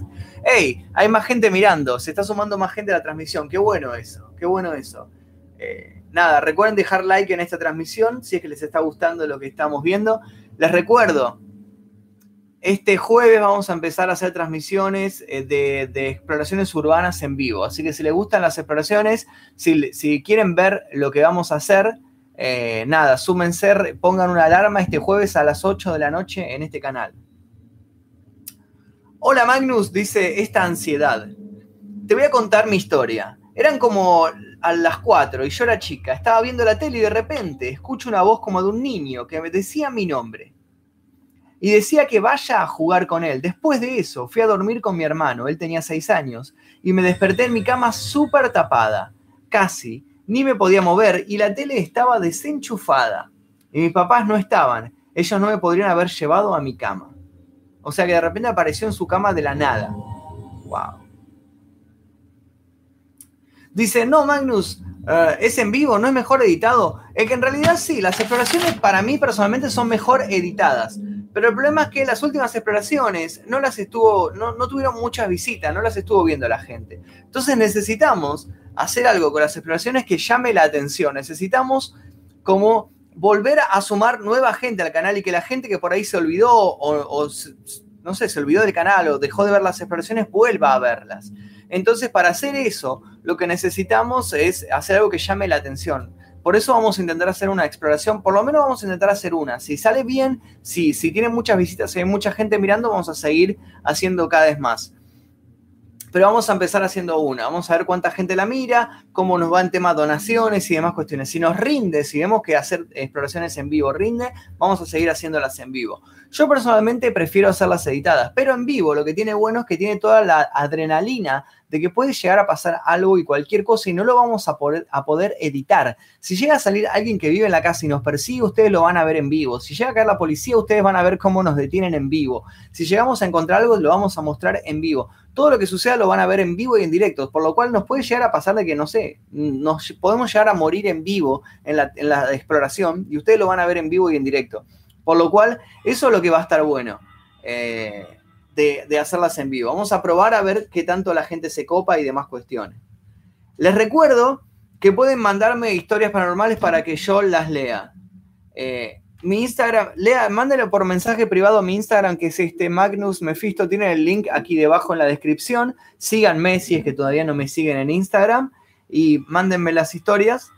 ¡Hey! Hay más gente mirando, se está sumando más gente a la transmisión. Qué bueno eso, qué bueno eso. Eh, nada, recuerden dejar like en esta transmisión si es que les está gustando lo que estamos viendo. Les recuerdo, este jueves vamos a empezar a hacer transmisiones eh, de, exploraciones urbanas en vivo. Así que si les gustan las exploraciones, si, quieren ver lo que vamos a hacer, eh, nada, súmense, pongan una alarma este jueves a las 8 de la noche en este canal. Hola Magnus, dice esta ansiedad. Te voy a contar mi historia. Eran como a las 4 y yo era chica, estaba viendo la tele y de repente escucho una voz como de un niño que me decía mi nombre. Y decía que vaya a jugar con él. Después de eso, fui a dormir con mi hermano, él tenía 6 años, y me desperté en mi cama súper tapada, casi, ni me podía mover y la tele estaba desenchufada. Y mis papás no estaban. ellos no me podrían haber llevado a mi cama. O sea que de repente apareció en su cama de la nada. Wow. Dice, no, Magnus, eh, es en vivo, no es mejor editado. Es que en realidad sí, las exploraciones para mí personalmente son mejor editadas. Pero el problema es que las últimas exploraciones no las estuvo, no, no tuvieron muchas visitas, no las estuvo viendo la gente. Entonces necesitamos hacer algo con las exploraciones que llame la atención. Necesitamos como volver a sumar nueva gente al canal y que la gente que por ahí se olvidó o, no sé, se olvidó del canal o dejó de ver las exploraciones vuelva a verlas. Entonces, para hacer eso, lo que necesitamos es hacer algo que llame la atención. Por eso vamos a intentar hacer una exploración, por lo menos vamos a intentar hacer una. Si sale bien, si, si tiene muchas visitas, si hay mucha gente mirando, vamos a seguir haciendo cada vez más. Pero vamos a empezar haciendo una. Vamos a ver cuánta gente la mira, cómo nos va en tema donaciones y demás cuestiones. Si nos rinde, si vemos que hacer exploraciones en vivo rinde, vamos a seguir haciéndolas en vivo. Yo personalmente prefiero hacerlas editadas, pero en vivo lo que tiene bueno es que tiene toda la adrenalina de que puede llegar a pasar algo y cualquier cosa y no lo vamos a poder, a poder editar. Si llega a salir alguien que vive en la casa y nos persigue, ustedes lo van a ver en vivo. Si llega a caer la policía, ustedes van a ver cómo nos detienen en vivo. Si llegamos a encontrar algo, lo vamos a mostrar en vivo. Todo lo que suceda lo van a ver en vivo y en directo, por lo cual nos puede llegar a pasar de que, no sé, nos podemos llegar a morir en vivo en la, en la exploración y ustedes lo van a ver en vivo y en directo. Por lo cual, eso es lo que va a estar bueno. Eh, de, hacerlas en vivo. Vamos a probar a ver qué tanto la gente se copa y demás cuestiones. Les recuerdo que pueden mandarme historias paranormales para que yo las lea. Eh, mi Instagram, lea, mándenlo por mensaje privado a mi Instagram, que es este Magnus Mephisto. Tienen el link aquí debajo en la descripción. Síganme si es que todavía no me siguen en Instagram. Y mándenme las historias.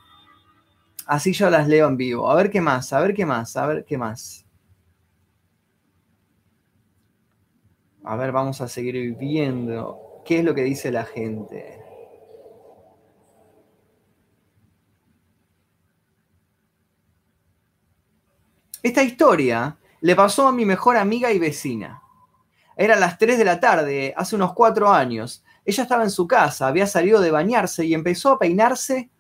Así yo las leo en vivo. A ver qué más, a ver qué más, a ver qué más. A ver, vamos a seguir viendo qué es lo que dice la gente. Esta historia le pasó a mi mejor amiga y vecina. Eran las 3 de la tarde, hace unos 4 años. Ella estaba en su casa, había salido de bañarse y empezó a peinarse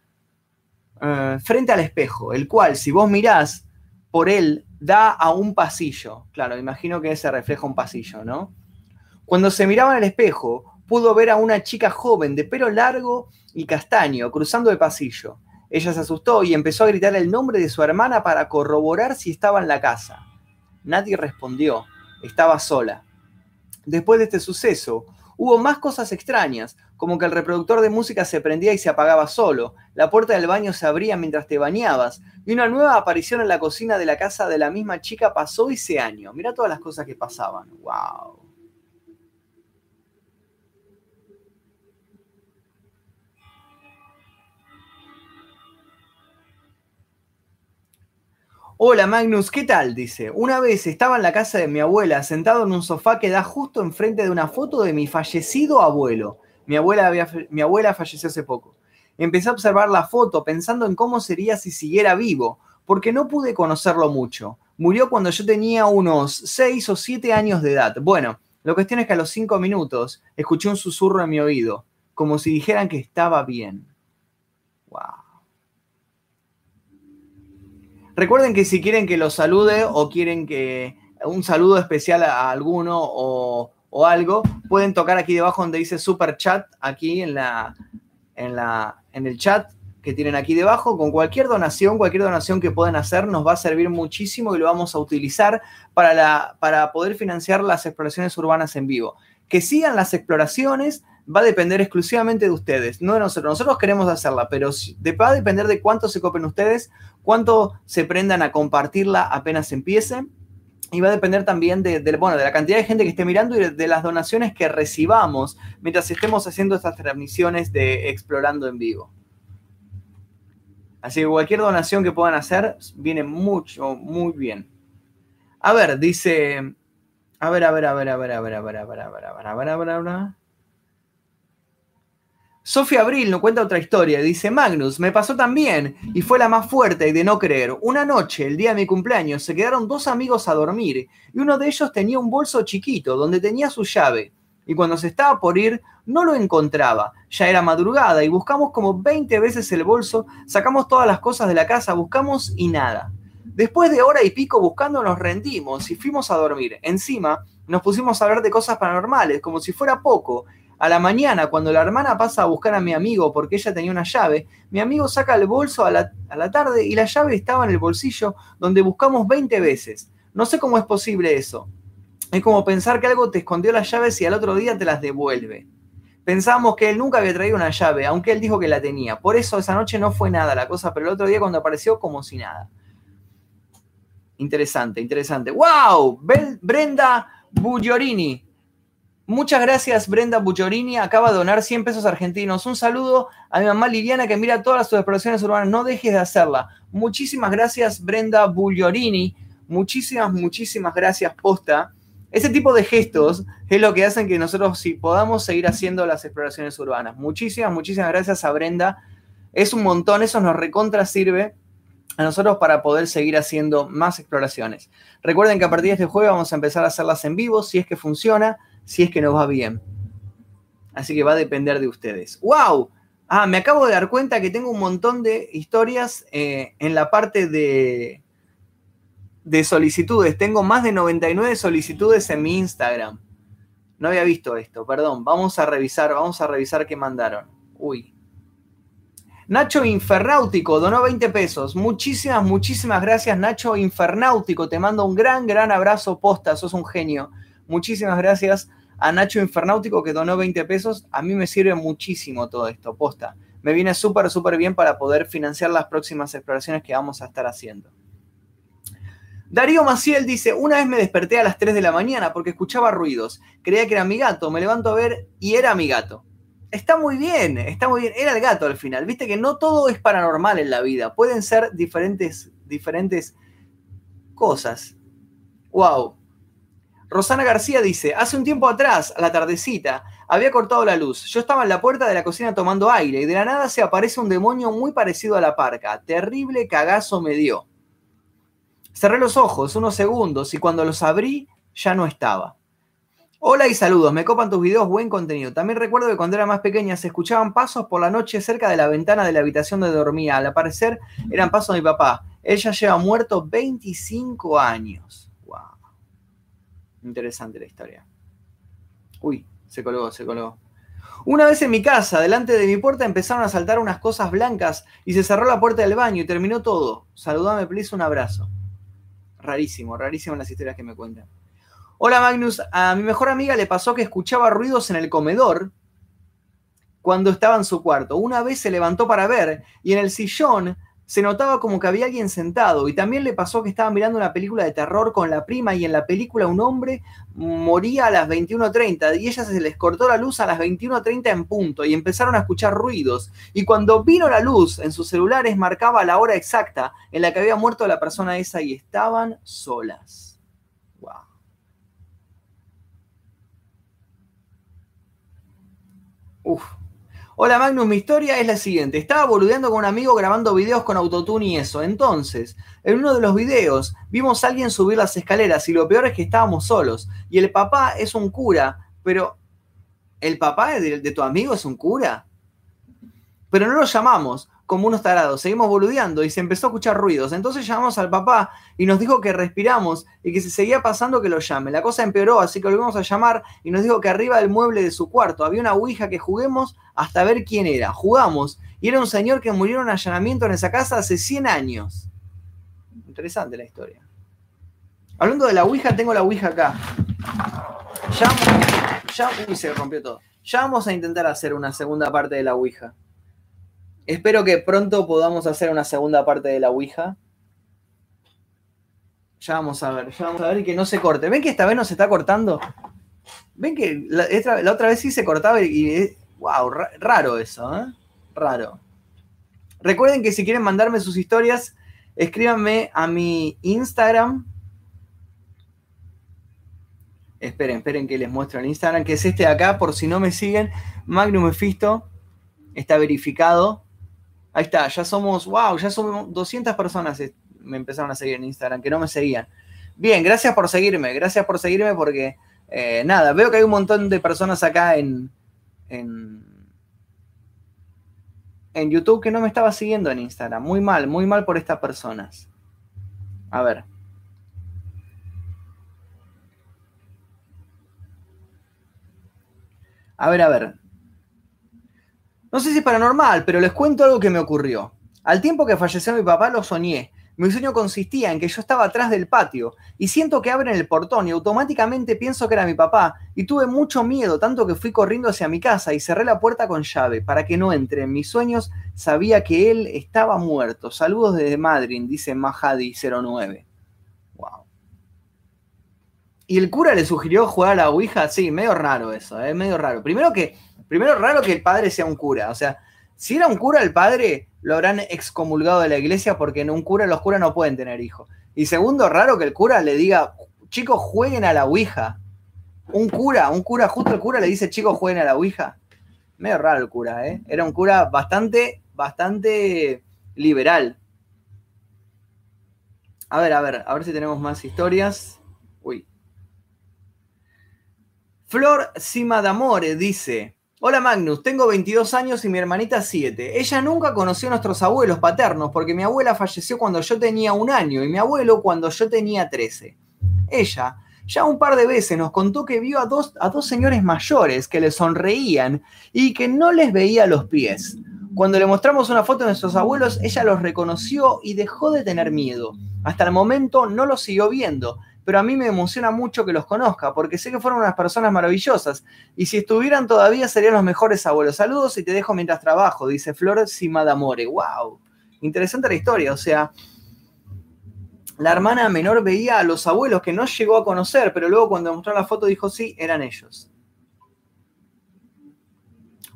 eh, frente al espejo, el cual, si vos mirás por él, da a un pasillo. Claro, imagino que se refleja un pasillo, ¿no? Cuando se miraba en el espejo, pudo ver a una chica joven de pelo largo y castaño cruzando el pasillo. Ella se asustó y empezó a gritar el nombre de su hermana para corroborar si estaba en la casa. Nadie respondió, estaba sola. Después de este suceso, hubo más cosas extrañas, como que el reproductor de música se prendía y se apagaba solo, la puerta del baño se abría mientras te bañabas, y una nueva aparición en la cocina de la casa de la misma chica pasó ese año. Mira todas las cosas que pasaban. ¡Wow! Hola Magnus, ¿qué tal? Dice, una vez estaba en la casa de mi abuela sentado en un sofá que da justo enfrente de una foto de mi fallecido abuelo. Mi abuela, había, mi abuela falleció hace poco. Empecé a observar la foto pensando en cómo sería si siguiera vivo, porque no pude conocerlo mucho. Murió cuando yo tenía unos 6 o 7 años de edad. Bueno, la cuestión es que a los 5 minutos escuché un susurro en mi oído, como si dijeran que estaba bien. Wow. Recuerden que si quieren que los salude o quieren que un saludo especial a alguno o, algo, pueden tocar aquí debajo donde dice super chat, aquí en, la, en, la, en el chat que tienen aquí debajo, con cualquier donación, cualquier donación que puedan hacer nos va a servir muchísimo y lo vamos a utilizar para, la, para poder financiar las exploraciones urbanas en vivo. Que sigan las exploraciones va a depender exclusivamente de ustedes, no de nosotros. Nosotros queremos hacerla, pero va a depender de cuánto se copen ustedes, cuánto se prendan a compartirla apenas empiece. Y va a depender también de, bueno, de la cantidad de gente que esté mirando y de, las donaciones que recibamos mientras estemos haciendo estas transmisiones de Explorando en vivo. Así que cualquier donación que puedan hacer viene mucho, muy bien. A ver, dice. A ver, a ver, a ver, a ver, a ver, a ver, a ver, a ver, a ver, a ver, a ver, a ver. Sofía Abril nos cuenta otra historia. Dice, Magnus, me pasó también y fue la más fuerte y de no creer. Una noche, el día de mi cumpleaños, se quedaron dos amigos a dormir y uno de ellos tenía un bolso chiquito donde tenía su llave. Y cuando se estaba por ir, no lo encontraba. Ya era madrugada y buscamos como 20 veces el bolso, sacamos todas las cosas de la casa, buscamos y nada. Después de hora y pico buscando nos rendimos y fuimos a dormir. Encima nos pusimos a hablar de cosas paranormales, como si fuera poco. A la mañana, cuando la hermana pasa a buscar a mi amigo porque ella tenía una llave, mi amigo saca el bolso a la, tarde y la llave estaba en el bolsillo donde buscamos 20 veces. No sé cómo es posible eso. Es como pensar que algo te escondió las llaves y al otro día te las devuelve. Pensábamos que él nunca había traído una llave, aunque él dijo que la tenía. Por eso esa noche no fue nada la cosa, pero el otro día cuando apareció como si nada. Interesante, interesante. ¡Wow! Brenda Bugliorini. Muchas gracias, Brenda Bugliorini. Acaba de donar 100 pesos argentinos. Un saludo a mi mamá Liliana que mira todas sus exploraciones urbanas. No dejes de hacerla. Muchísimas gracias, Brenda Bugliorini. Muchísimas, muchísimas gracias, posta. Ese tipo de gestos es lo que hacen que nosotros sí podamos seguir haciendo las exploraciones urbanas. Muchísimas, muchísimas gracias a Brenda. Es un montón, eso nos recontra sirve a nosotros para poder seguir haciendo más exploraciones. Recuerden que a partir de este jueves vamos a empezar a hacerlas en vivo, si es que funciona, si es que nos va bien. Así que va a depender de ustedes. ¡Wow! Ah, me acabo de dar cuenta que tengo un montón de historias eh, en la parte de, de solicitudes. Tengo más de 99 solicitudes en mi Instagram. No había visto esto, perdón. Vamos a revisar, vamos a revisar qué mandaron. Uy, Nacho Infernáutico donó 20 pesos. Muchísimas, muchísimas gracias, Nacho Infernáutico. Te mando un gran, gran abrazo, posta. Sos un genio. Muchísimas gracias a Nacho Infernáutico que donó 20 pesos. A mí me sirve muchísimo todo esto, posta. Me viene súper, súper bien para poder financiar las próximas exploraciones que vamos a estar haciendo. Darío Maciel dice, una vez me desperté a las 3 de la mañana porque escuchaba ruidos. Creía que era mi gato, me levanto a ver y era mi gato. Está muy bien, está muy bien. Era el gato al final. Viste que no todo es paranormal en la vida. Pueden ser diferentes, diferentes cosas. Wow. Rosana García dice, hace un tiempo atrás, a la tardecita, había cortado la luz. Yo estaba en la puerta de la cocina tomando aire y de la nada se aparece un demonio muy parecido a la parca. Terrible cagazo me dio. Cerré los ojos unos segundos y cuando los abrí ya no estaba. Hola y saludos, me copan tus videos, buen contenido. También recuerdo que cuando era más pequeña se escuchaban pasos por la noche cerca de la ventana de la habitación donde dormía. Al aparecer eran pasos de mi papá. Él ya lleva muerto 25 años. Interesante la historia. Uy, se colgó, se colgó. Una vez en mi casa, delante de mi puerta empezaron a saltar unas cosas blancas y se cerró la puerta del baño y terminó todo. Saludame, please, un abrazo. Rarísimo, rarísimo las historias que me cuentan. Hola Magnus, a mi mejor amiga le pasó que escuchaba ruidos en el comedor cuando estaba en su cuarto. Una vez se levantó para ver y en el sillón se notaba como que había alguien sentado y también le pasó que estaba mirando una película de terror con la prima y en la película un hombre moría a las 21.30 y ella se les cortó la luz a las 21.30 en punto y empezaron a escuchar ruidos y cuando vino la luz en sus celulares marcaba la hora exacta en la que había muerto la persona esa y estaban solas. Uf. Hola Magnus, mi historia es la siguiente. Estaba boludeando con un amigo grabando videos con autotune y eso. Entonces, en uno de los videos vimos a alguien subir las escaleras y lo peor es que estábamos solos. Y el papá es un cura, pero ¿el papá de, de tu amigo es un cura? Pero no lo llamamos como unos tarados, seguimos boludeando y se empezó a escuchar ruidos. Entonces llamamos al papá y nos dijo que respiramos y que se seguía pasando que lo llame. La cosa empeoró, así que volvimos a llamar y nos dijo que arriba del mueble de su cuarto había una ouija que juguemos hasta ver quién era. Jugamos y era un señor que murió en un allanamiento en esa casa hace 100 años. Interesante la historia. Hablando de la ouija, tengo la ouija acá. Ya, uy, se rompió todo. Ya vamos a intentar hacer una segunda parte de la ouija. Espero que pronto podamos hacer una segunda parte de la Ouija. Ya vamos a ver, ya vamos a ver que no se corte. ¿Ven que esta vez no se está cortando? ¿Ven que la, otra vez sí se cortaba y, wow, raro eso, ¿eh? Raro. Recuerden que si quieren mandarme sus historias, escríbanme a mi Instagram. Esperen, esperen que les muestro el Instagram, que es este de acá, por si no me siguen. Magnum Mefisto está verificado. Ahí está, ya somos, wow, ya somos 200 personas me empezaron a seguir en Instagram, que no me seguían. Bien, gracias por seguirme, gracias por seguirme porque, eh, nada, veo que hay un montón de personas acá en, en, en YouTube que no me estaba siguiendo en Instagram. Muy mal, muy mal por estas personas. A ver. A ver, a ver. No sé si es paranormal, pero les cuento algo que me ocurrió. Al tiempo que falleció mi papá lo soñé. Mi sueño consistía en que yo estaba atrás del patio y siento que abren el portón y automáticamente pienso que era mi papá y tuve mucho miedo, tanto que fui corriendo hacia mi casa y cerré la puerta con llave para que no entre. En mis sueños sabía que él estaba muerto. Saludos desde Madrid, dice Mahadi09. Wow. ¿Y el cura le sugirió jugar a la Ouija? Sí, medio raro eso, es ¿eh? medio raro. Primero que, primero raro que el padre sea un cura, o sea, si era un cura el padre, lo habrán excomulgado de la iglesia porque en un cura los curas no pueden tener hijos. Y segundo, raro que el cura le diga, chicos, jueguen a la Ouija. Un cura, un cura, justo el cura le dice, chicos, jueguen a la Ouija. Medio raro el cura, ¿eh? Era un cura bastante, bastante liberal. A ver, a ver, a ver si tenemos más historias. Uy. Flor Cima d'Amore dice, Hola Magnus, tengo 22 años y mi hermanita 7. Ella nunca conoció a nuestros abuelos paternos porque mi abuela falleció cuando yo tenía un año y mi abuelo cuando yo tenía 13. Ella ya un par de veces nos contó que vio a dos, a dos señores mayores que le sonreían y que no les veía los pies. Cuando le mostramos una foto de nuestros abuelos, ella los reconoció y dejó de tener miedo. Hasta el momento no los siguió viendo, pero a mí me emociona mucho que los conozca, porque sé que fueron unas personas maravillosas, y si estuvieran todavía serían los mejores abuelos. Saludos y te dejo mientras trabajo, dice Flor Simadamore. ¡Wow! Interesante la historia, o sea, la hermana menor veía a los abuelos que no llegó a conocer, pero luego cuando mostró la foto dijo sí, eran ellos.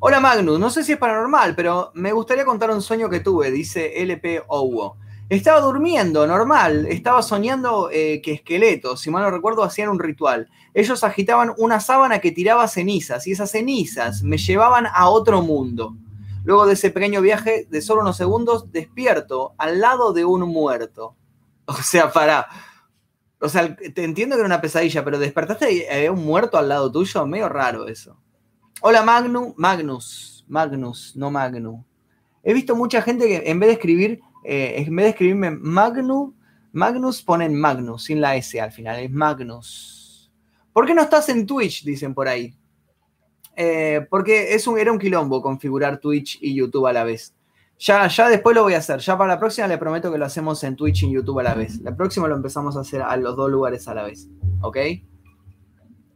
Hola Magnus, no sé si es paranormal, pero me gustaría contar un sueño que tuve, dice LP Owo. Estaba durmiendo, normal. Estaba soñando eh, que esqueletos, si mal no recuerdo, hacían un ritual. Ellos agitaban una sábana que tiraba cenizas y esas cenizas me llevaban a otro mundo. Luego de ese pequeño viaje de solo unos segundos, despierto al lado de un muerto. O sea, para. O sea, te entiendo que era una pesadilla, pero despertaste había un muerto al lado tuyo. Medio raro eso. Hola, Magnu. Magnus. Magnus, no Magnu. He visto mucha gente que en vez de escribir eh, en vez de escribirme Magnus, Magnus ponen Magnus, sin la S al final, es Magnus. ¿Por qué no estás en Twitch? Dicen por ahí. Eh, porque es un, era un quilombo configurar Twitch y YouTube a la vez. Ya, ya después lo voy a hacer. Ya para la próxima le prometo que lo hacemos en Twitch y YouTube a la vez. La próxima lo empezamos a hacer a los dos lugares a la vez. ¿Ok?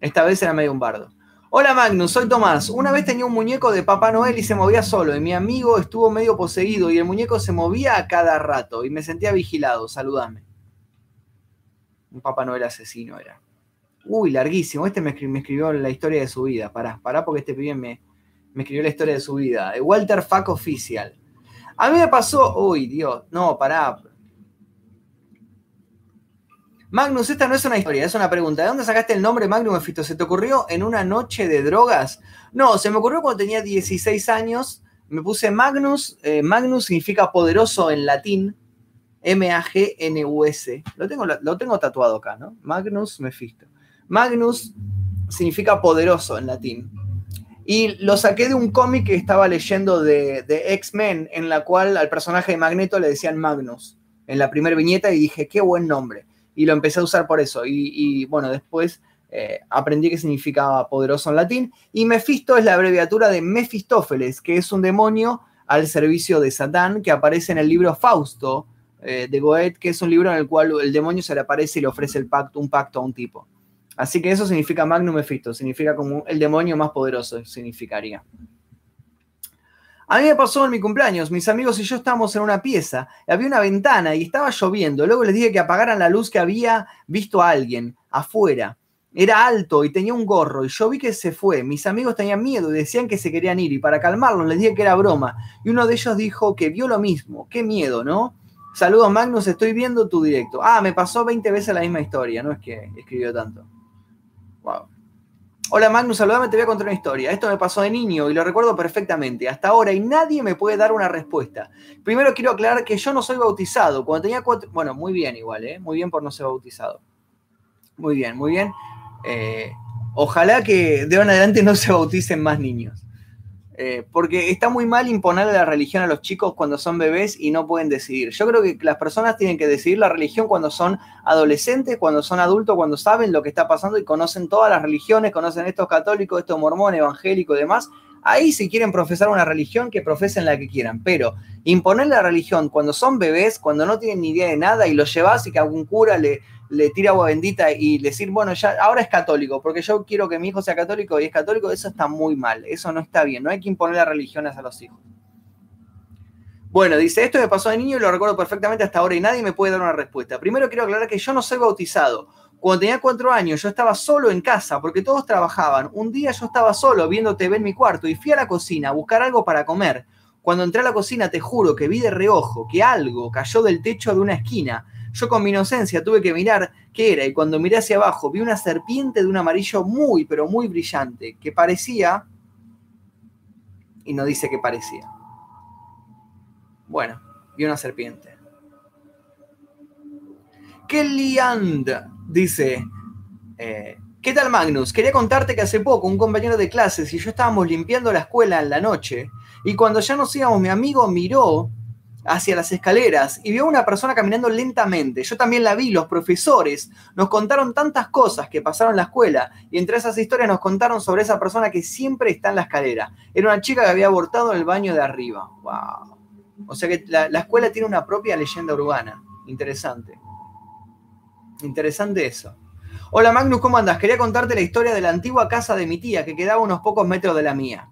Esta vez era medio un bardo. Hola Magnus, soy Tomás. Una vez tenía un muñeco de Papá Noel y se movía solo y mi amigo estuvo medio poseído y el muñeco se movía a cada rato y me sentía vigilado. Saludame. Un Papá Noel asesino era. Uy, larguísimo. Este me, escribió la historia de su vida. Pará, pará porque este pibe me, escribió la historia de su vida. Walter Fack Oficial. A mí me pasó... Uy, Dios. No, pará. Magnus, esta no es una historia, es una pregunta. ¿De dónde sacaste el nombre Magnus Mephisto? ¿Se te ocurrió en una noche de drogas? No, se me ocurrió cuando tenía 16 años. Me puse Magnus. Eh, Magnus significa poderoso en latín. M-A-G-N-U-S. Lo tengo, lo tengo tatuado acá, ¿no? Magnus Mephisto. Magnus significa poderoso en latín. Y lo saqué de un cómic que estaba leyendo de, de X-Men, en la cual al personaje de Magneto le decían Magnus en la primera viñeta y dije, qué buen nombre y lo empecé a usar por eso. Y, bueno, después eh, aprendí que significaba poderoso en latín. Y Mefisto es la abreviatura de Mefistófeles, que es un demonio al servicio de Satán que aparece en el libro Fausto eh, de Goethe, que es un libro en el cual el demonio se le aparece y le ofrece el pacto, un pacto a un tipo. Así que eso significa Magnum Mephisto, significa como el demonio más poderoso, significaría. A mí me pasó en mi cumpleaños, mis amigos y yo estábamos en una pieza, había una ventana y estaba lloviendo. Luego les dije que apagaran la luz que había visto a alguien afuera. Era alto y tenía un gorro y yo vi que se fue. Mis amigos tenían miedo y decían que se querían ir y para calmarlos les dije que era broma. Y uno de ellos dijo que vio lo mismo. Qué miedo, ¿no? Saludos Magnus, estoy viendo tu directo. Ah, me pasó 20 veces la misma historia, no es que escribió tanto. Wow. Hola Magnus, saludame, te voy a contar una historia. Esto me pasó de niño y lo recuerdo perfectamente. Hasta ahora y nadie me puede dar una respuesta. Primero quiero aclarar que yo no soy bautizado. Cuando tenía cuatro... Bueno, muy bien igual, ¿eh? Muy bien por no ser bautizado. Muy bien, muy bien. Eh, ojalá que de ahora en adelante no se bauticen más niños. Eh, porque está muy mal imponerle la religión a los chicos cuando son bebés y no pueden decidir. Yo creo que las personas tienen que decidir la religión cuando son adolescentes, cuando son adultos, cuando saben lo que está pasando y conocen todas las religiones, conocen estos católicos, estos mormones, evangélicos y demás. Ahí si quieren profesar una religión, que profesen la que quieran. Pero imponer la religión cuando son bebés, cuando no tienen ni idea de nada y los llevas y que algún cura le, le tira agua bendita y decir, bueno, ya ahora es católico, porque yo quiero que mi hijo sea católico y es católico, eso está muy mal, eso no está bien, no hay que imponer las religiones a los hijos. Bueno, dice, esto me pasó de niño y lo recuerdo perfectamente hasta ahora y nadie me puede dar una respuesta. Primero quiero aclarar que yo no soy bautizado. Cuando tenía cuatro años yo estaba solo en casa porque todos trabajaban. Un día yo estaba solo viendo TV en mi cuarto y fui a la cocina a buscar algo para comer. Cuando entré a la cocina te juro que vi de reojo que algo cayó del techo de una esquina yo con mi inocencia tuve que mirar qué era y cuando miré hacia abajo vi una serpiente de un amarillo muy, pero muy brillante, que parecía... Y no dice que parecía. Bueno, vi una serpiente. Kelly And dice, eh, ¿qué tal Magnus? Quería contarte que hace poco un compañero de clases y yo estábamos limpiando la escuela en la noche y cuando ya nos íbamos mi amigo miró hacia las escaleras y vio a una persona caminando lentamente. Yo también la vi, los profesores nos contaron tantas cosas que pasaron en la escuela y entre esas historias nos contaron sobre esa persona que siempre está en la escalera. Era una chica que había abortado en el baño de arriba. ¡Wow! O sea que la, la escuela tiene una propia leyenda urbana. Interesante. Interesante eso. Hola Magnus, ¿cómo andas? Quería contarte la historia de la antigua casa de mi tía que quedaba unos pocos metros de la mía.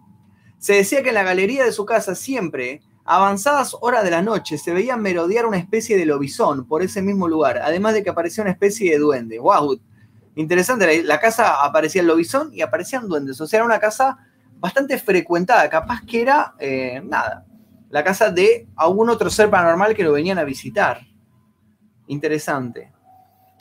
Se decía que en la galería de su casa siempre avanzadas horas de la noche se veía merodear una especie de lobizón por ese mismo lugar, además de que aparecía una especie de duende. ¡Wow! Interesante, la, casa aparecía el lobizón y aparecían duendes, o sea, era una casa bastante frecuentada, capaz que era, eh, nada, la casa de algún otro ser paranormal que lo venían a visitar. Interesante.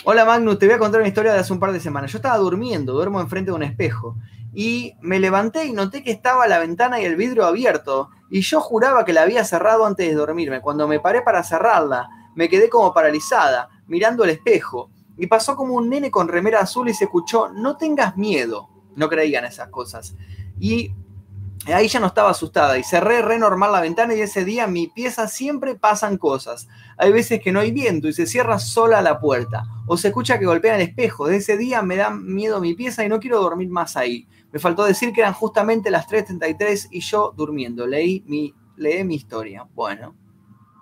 Hola Magnus, te voy a contar una historia de hace un par de semanas. Yo estaba durmiendo, duermo enfrente de un espejo, y me levanté y noté que estaba la ventana y el vidrio abierto y yo juraba que la había cerrado antes de dormirme. Cuando me paré para cerrarla, me quedé como paralizada, mirando el espejo y pasó como un nene con remera azul y se escuchó, no tengas miedo. No creían esas cosas. Y ahí ya no estaba asustada y cerré re normal la ventana y ese día en mi pieza siempre pasan cosas. Hay veces que no hay viento y se cierra sola la puerta o se escucha que golpean el espejo. De ese día me da miedo mi pieza y no quiero dormir más ahí. Me faltó decir que eran justamente las 3.33 y yo durmiendo. Leí mi, leí mi historia. Bueno,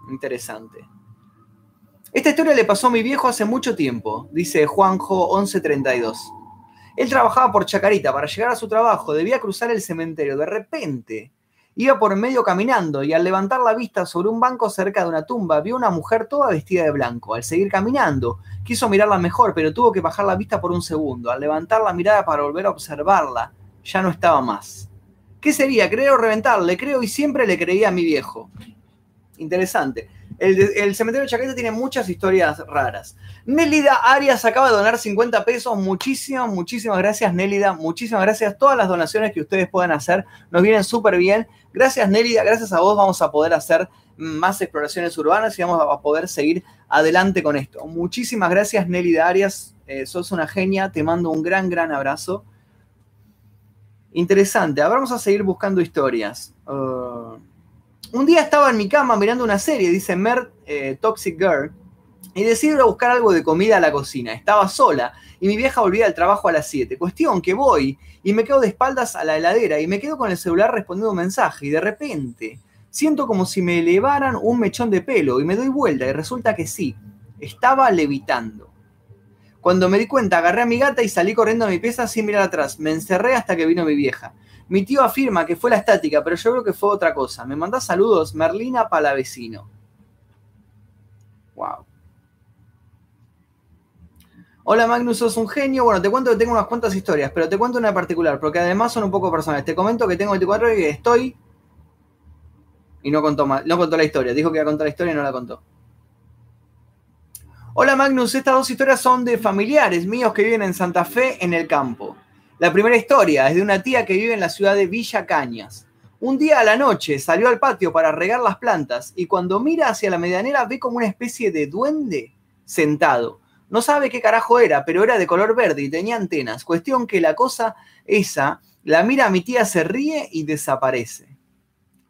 interesante. Esta historia le pasó a mi viejo hace mucho tiempo, dice Juanjo 1132. Él trabajaba por Chacarita. Para llegar a su trabajo debía cruzar el cementerio. De repente iba por medio caminando y al levantar la vista sobre un banco cerca de una tumba vio una mujer toda vestida de blanco. Al seguir caminando quiso mirarla mejor, pero tuvo que bajar la vista por un segundo. Al levantar la mirada para volver a observarla, ya no estaba más. ¿Qué sería? ¿Creer o reventar? Le creo y siempre le creía a mi viejo. Interesante. El, cementerio de tiene muchas historias raras. Nélida Arias acaba de donar 50 pesos. Muchísimas, muchísimas gracias, Nélida. Muchísimas gracias. Todas las donaciones que ustedes puedan hacer nos vienen súper bien. Gracias, Nélida. Gracias a vos vamos a poder hacer más exploraciones urbanas y vamos a poder seguir adelante con esto. Muchísimas gracias, Nélida Arias. Eh, sos una genia. Te mando un gran, gran abrazo. Interesante. Ahora vamos a seguir buscando historias. Uh, un día estaba en mi cama mirando una serie, dice Mert eh, Toxic Girl, y decidí ir a buscar algo de comida a la cocina. Estaba sola y mi vieja volvía al trabajo a las 7. Cuestión que voy y me quedo de espaldas a la heladera y me quedo con el celular respondiendo un mensaje y de repente siento como si me elevaran un mechón de pelo y me doy vuelta y resulta que sí, estaba levitando. Cuando me di cuenta, agarré a mi gata y salí corriendo a mi pieza sin mirar atrás. Me encerré hasta que vino mi vieja. Mi tío afirma que fue la estática, pero yo creo que fue otra cosa. Me manda saludos, Merlina Palavecino. Wow. Hola Magnus, sos un genio. Bueno, te cuento que tengo unas cuantas historias, pero te cuento una particular, porque además son un poco personales. Te comento que tengo 24 horas y estoy. Y no contó, no contó la historia. Dijo que iba a contar la historia y no la contó. Hola Magnus, estas dos historias son de familiares míos que viven en Santa Fe, en el campo. La primera historia es de una tía que vive en la ciudad de Villa Cañas. Un día a la noche salió al patio para regar las plantas y cuando mira hacia la medianera ve como una especie de duende sentado. No sabe qué carajo era, pero era de color verde y tenía antenas. Cuestión que la cosa esa, la mira a mi tía, se ríe y desaparece.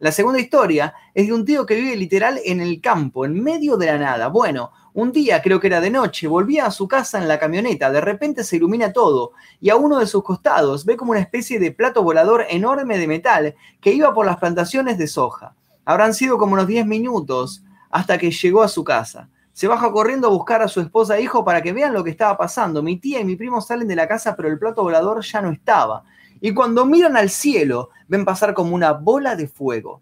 La segunda historia es de un tío que vive literal en el campo, en medio de la nada. Bueno, un día, creo que era de noche, volvía a su casa en la camioneta, de repente se ilumina todo y a uno de sus costados ve como una especie de plato volador enorme de metal que iba por las plantaciones de soja. Habrán sido como unos 10 minutos hasta que llegó a su casa. Se baja corriendo a buscar a su esposa e hijo para que vean lo que estaba pasando. Mi tía y mi primo salen de la casa, pero el plato volador ya no estaba. Y cuando miran al cielo, ven pasar como una bola de fuego.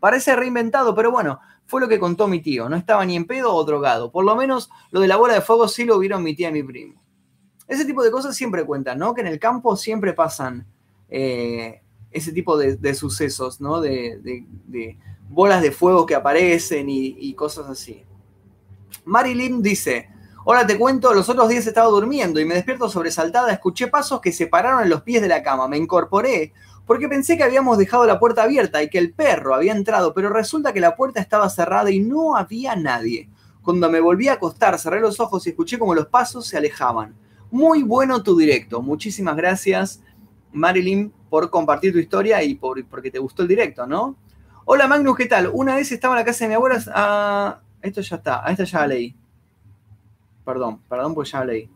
Parece reinventado, pero bueno, fue lo que contó mi tío. No estaba ni en pedo o drogado. Por lo menos lo de la bola de fuego sí lo vieron mi tía y mi primo. Ese tipo de cosas siempre cuentan, ¿no? Que en el campo siempre pasan eh, ese tipo de, sucesos, ¿no? De, bolas de fuego que aparecen y, y cosas así. Marilyn dice, Hola, te cuento, los otros días estaba durmiendo y me despierto sobresaltada, escuché pasos que se pararon en los pies de la cama, me incorporé porque pensé que habíamos dejado la puerta abierta y que el perro había entrado, pero resulta que la puerta estaba cerrada y no había nadie. Cuando me volví a acostar, cerré los ojos y escuché como los pasos se alejaban. Muy bueno tu directo. Muchísimas gracias, Marilyn, por compartir tu historia y por, porque te gustó el directo, ¿no? Hola Magnus, ¿qué tal? Una vez estaba en la casa de mi abuela. Ah, esto ya está, a esta ya leí. Perdón, perdón, pues ya leí.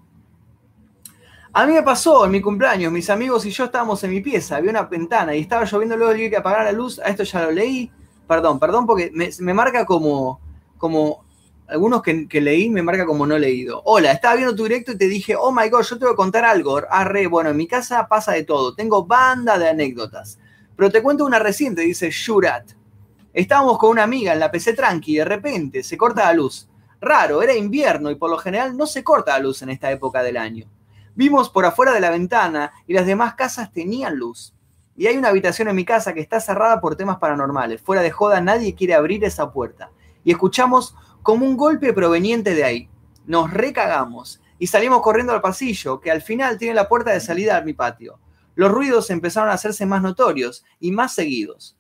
A mí me pasó en mi cumpleaños, mis amigos y yo estábamos en mi pieza, había una ventana y estaba lloviendo, luego tuve que apagar la luz, a esto ya lo leí, perdón, perdón, porque me, marca como, como, algunos que, leí me marca como no leído. Hola, estaba viendo tu directo y te dije, oh my god, yo te voy a contar algo, arre, bueno, en mi casa pasa de todo, tengo banda de anécdotas, pero te cuento una reciente, dice Shurat. Estábamos con una amiga en la PC Tranqui y de repente se corta la luz. Raro, era invierno y por lo general no se corta la luz en esta época del año. Vimos por afuera de la ventana y las demás casas tenían luz. Y hay una habitación en mi casa que está cerrada por temas paranormales. Fuera de joda nadie quiere abrir esa puerta. Y escuchamos como un golpe proveniente de ahí. Nos recagamos y salimos corriendo al pasillo, que al final tiene la puerta de salida a mi patio. Los ruidos empezaron a hacerse más notorios y más seguidos.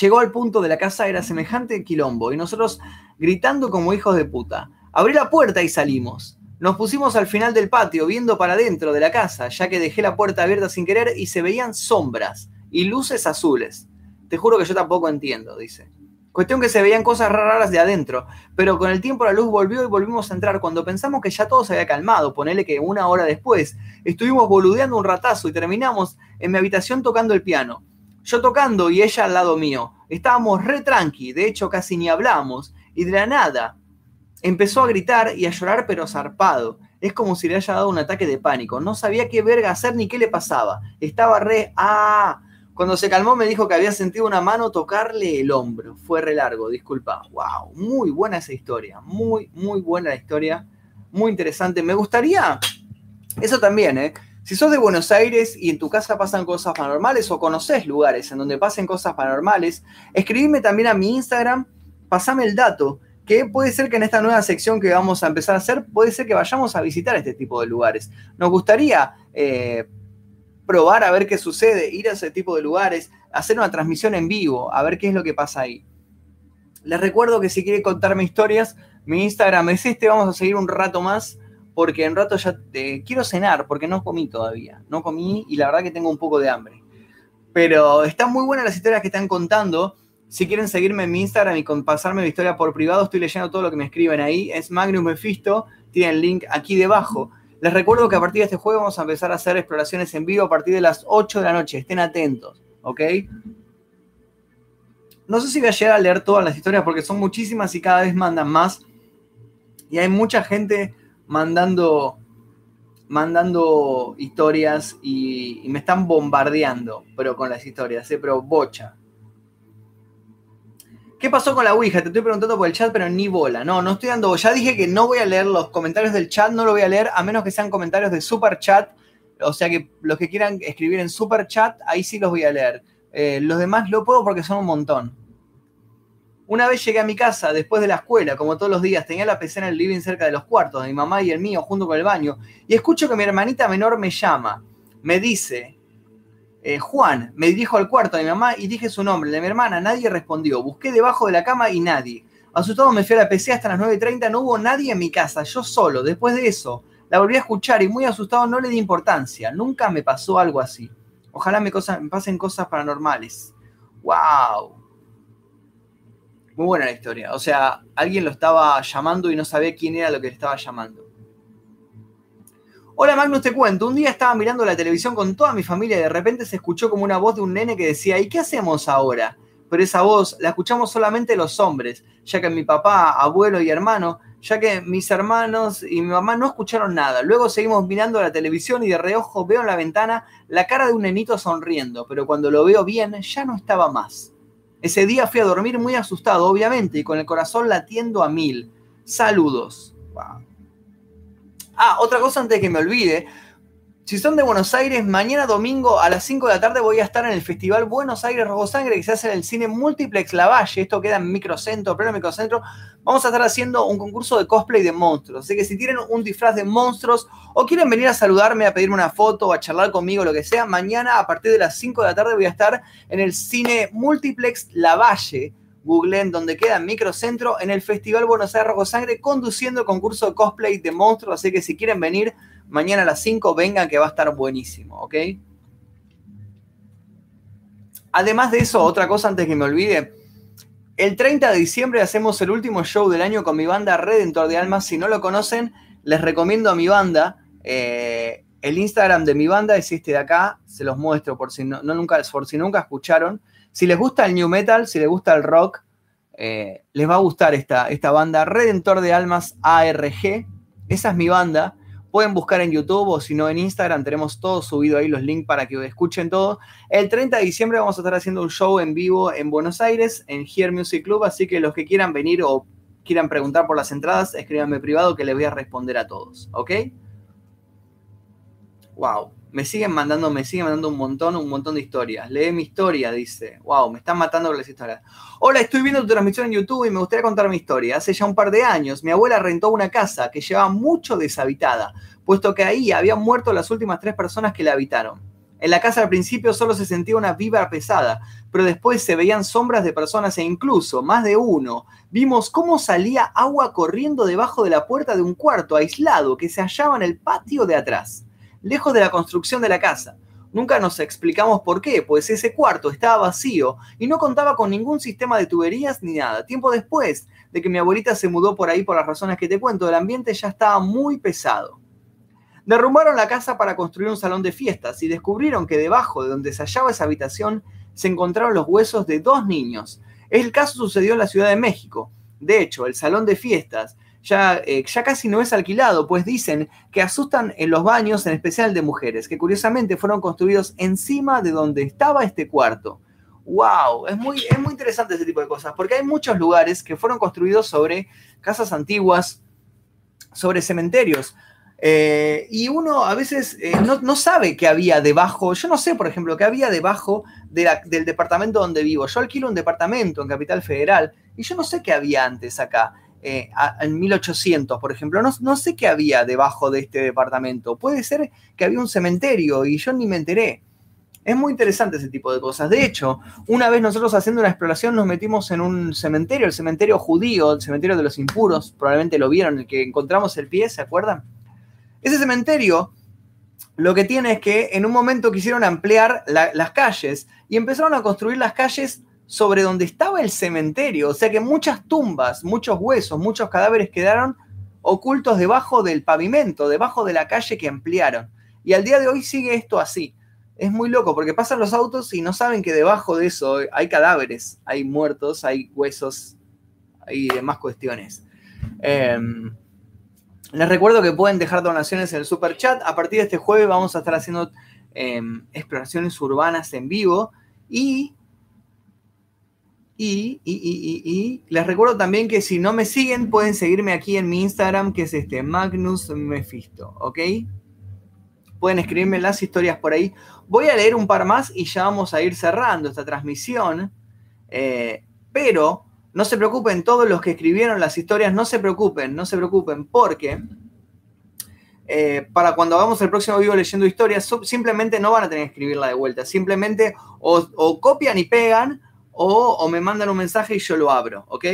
Llegó al punto de la casa era semejante quilombo y nosotros gritando como hijos de puta. Abrí la puerta y salimos. Nos pusimos al final del patio viendo para dentro de la casa, ya que dejé la puerta abierta sin querer y se veían sombras y luces azules. Te juro que yo tampoco entiendo, dice. Cuestión que se veían cosas raras de adentro, pero con el tiempo la luz volvió y volvimos a entrar. Cuando pensamos que ya todo se había calmado, ponele que una hora después, estuvimos boludeando un ratazo y terminamos en mi habitación tocando el piano. Yo tocando y ella al lado mío. Estábamos re tranqui, de hecho casi ni hablamos, y de la nada Empezó a gritar y a llorar pero zarpado. Es como si le haya dado un ataque de pánico. No sabía qué verga hacer ni qué le pasaba. Estaba re... ¡Ah! Cuando se calmó me dijo que había sentido una mano tocarle el hombro. Fue re largo, disculpa. ¡Wow! Muy buena esa historia. Muy, muy buena la historia. Muy interesante. Me gustaría... Eso también, ¿eh? Si sos de Buenos Aires y en tu casa pasan cosas paranormales o conoces lugares en donde pasen cosas paranormales, escribime también a mi Instagram, pasame el dato que puede ser que en esta nueva sección que vamos a empezar a hacer, puede ser que vayamos a visitar este tipo de lugares. Nos gustaría eh, probar a ver qué sucede, ir a ese tipo de lugares, hacer una transmisión en vivo, a ver qué es lo que pasa ahí. Les recuerdo que si quieren contarme historias, mi Instagram es este, vamos a seguir un rato más, porque en rato ya te, quiero cenar, porque no comí todavía, no comí y la verdad que tengo un poco de hambre. Pero están muy buenas las historias que están contando si quieren seguirme en mi Instagram y pasarme mi historia por privado, estoy leyendo todo lo que me escriben ahí. Es Magnus Mephisto, tienen el link aquí debajo. Les recuerdo que a partir de este jueves vamos a empezar a hacer exploraciones en vivo a partir de las 8 de la noche. Estén atentos, ¿ok? No sé si voy a llegar a leer todas las historias porque son muchísimas y cada vez mandan más. Y hay mucha gente mandando, mandando historias y, me están bombardeando, pero con las historias, ¿eh? pero bocha. ¿Qué pasó con la Ouija? Te estoy preguntando por el chat, pero ni bola. No, no estoy dando. Ya dije que no voy a leer los comentarios del chat, no lo voy a leer a menos que sean comentarios de super chat. O sea que los que quieran escribir en super chat, ahí sí los voy a leer. Eh, los demás lo puedo porque son un montón. Una vez llegué a mi casa después de la escuela, como todos los días, tenía la PC en el living cerca de los cuartos de mi mamá y el mío, junto con el baño, y escucho que mi hermanita menor me llama. Me dice, eh, Juan, me dirijo al cuarto de mi mamá y dije su nombre, de mi hermana, nadie respondió. Busqué debajo de la cama y nadie. Asustado me fui a la PC hasta las 9.30, no hubo nadie en mi casa, yo solo. Después de eso, la volví a escuchar y muy asustado no le di importancia. Nunca me pasó algo así. Ojalá me, pasen cosas paranormales. ¡Wow! Muy buena la historia. O sea, alguien lo estaba llamando y no sabía quién era lo que le estaba llamando. Hola Magnus, te cuento. Un día estaba mirando la televisión con toda mi familia y de repente se escuchó como una voz de un nene que decía, ¿y qué hacemos ahora? Pero esa voz la escuchamos solamente los hombres, ya que mi papá, abuelo y hermano, ya que mis hermanos y mi mamá no escucharon nada. Luego seguimos mirando la televisión y de reojo veo en la ventana la cara de un nenito sonriendo, pero cuando lo veo bien ya no estaba más. Ese día fui a dormir muy asustado, obviamente, y con el corazón latiendo a mil. Saludos. Ah, otra cosa antes de que me olvide. Si son de Buenos Aires, mañana domingo a las 5 de la tarde voy a estar en el Festival Buenos Aires Rojo Sangre que se hace en el cine Multiplex Lavalle. Esto queda en Microcentro, pleno Microcentro. Vamos a estar haciendo un concurso de cosplay de monstruos. Así que si tienen un disfraz de monstruos o quieren venir a saludarme, a pedirme una foto, a charlar conmigo, lo que sea, mañana a partir de las 5 de la tarde voy a estar en el cine Multiplex Lavalle en donde queda Microcentro en el Festival Buenos Aires Rojo Sangre conduciendo el concurso de cosplay de monstruos. Así que si quieren venir mañana a las 5, vengan que va a estar buenísimo, ¿ok? Además de eso, otra cosa antes que me olvide. El 30 de diciembre hacemos el último show del año con mi banda Redentor de Almas. Si no lo conocen, les recomiendo a mi banda. Eh, el Instagram de mi banda es este de acá. Se los muestro por si, no, nunca, por si nunca escucharon. Si les gusta el new metal, si les gusta el rock, eh, les va a gustar esta, esta banda, Redentor de Almas ARG. Esa es mi banda. Pueden buscar en YouTube o si no en Instagram, tenemos todo subido ahí, los links para que escuchen todo. El 30 de diciembre vamos a estar haciendo un show en vivo en Buenos Aires, en Here Music Club, así que los que quieran venir o quieran preguntar por las entradas, escríbanme privado que les voy a responder a todos, ¿ok? Wow. Me siguen mandando, me siguen mandando un montón, un montón de historias. Lee mi historia, dice. Wow, me están matando con las historias. Hola, estoy viendo tu transmisión en YouTube y me gustaría contar mi historia. Hace ya un par de años, mi abuela rentó una casa que llevaba mucho deshabitada, puesto que ahí habían muerto las últimas tres personas que la habitaron. En la casa al principio solo se sentía una vibra pesada, pero después se veían sombras de personas e incluso, más de uno, vimos cómo salía agua corriendo debajo de la puerta de un cuarto aislado que se hallaba en el patio de atrás lejos de la construcción de la casa. Nunca nos explicamos por qué, pues ese cuarto estaba vacío y no contaba con ningún sistema de tuberías ni nada. Tiempo después de que mi abuelita se mudó por ahí por las razones que te cuento, el ambiente ya estaba muy pesado. Derrumbaron la casa para construir un salón de fiestas y descubrieron que debajo de donde se hallaba esa habitación se encontraron los huesos de dos niños. El caso sucedió en la Ciudad de México. De hecho, el salón de fiestas eh, ya, casi no es alquilado, pues dicen que asustan en los baños, en especial de mujeres, que curiosamente fueron construidos encima de donde estaba este cuarto. ¡Wow! Es muy, es muy interesante ese tipo de cosas, porque hay muchos lugares que fueron construidos sobre casas antiguas, sobre cementerios. Eh, y uno a veces eh, no, sabe qué había debajo. Yo no sé, por ejemplo, qué había debajo del departamento donde vivo. Yo alquilo un departamento en Capital Federal y yo no sé qué había antes acá. Eh, en 1800, por ejemplo. No, sé qué había debajo de este departamento. Puede ser que había un cementerio y yo ni me enteré. Es muy interesante ese tipo de cosas. De hecho, una vez nosotros haciendo una exploración nos metimos en un cementerio, el cementerio judío, el cementerio de los impuros, probablemente lo vieron, el que encontramos el pie, ¿se acuerdan? Ese cementerio lo que tiene es que en un momento quisieron ampliar las calles y empezaron a construir las calles sobre donde estaba el cementerio. O sea que muchas tumbas, muchos huesos, muchos cadáveres quedaron ocultos debajo del pavimento, debajo de la calle que ampliaron. Y al día de hoy sigue esto así. Es muy loco porque pasan los autos y no saben que debajo de eso hay cadáveres, hay muertos, hay huesos, hay demás cuestiones. Em, les recuerdo que pueden dejar donaciones en el super chat. A partir de este jueves vamos a estar haciendo em, exploraciones urbanas en vivo y y, les recuerdo también que si no me siguen, pueden seguirme aquí en mi Instagram, que es este Magnus Mephisto, ¿ok? Pueden escribirme las historias por ahí. Voy a leer un par más y ya vamos a ir cerrando esta transmisión. Eh, pero no se preocupen, todos los que escribieron las historias, no se preocupen, no se preocupen, porque eh, para cuando hagamos el próximo video leyendo historias, simplemente no van a tener que escribirla de vuelta. Simplemente o copian y pegan o, me mandan un mensaje y yo lo abro, ¿ok?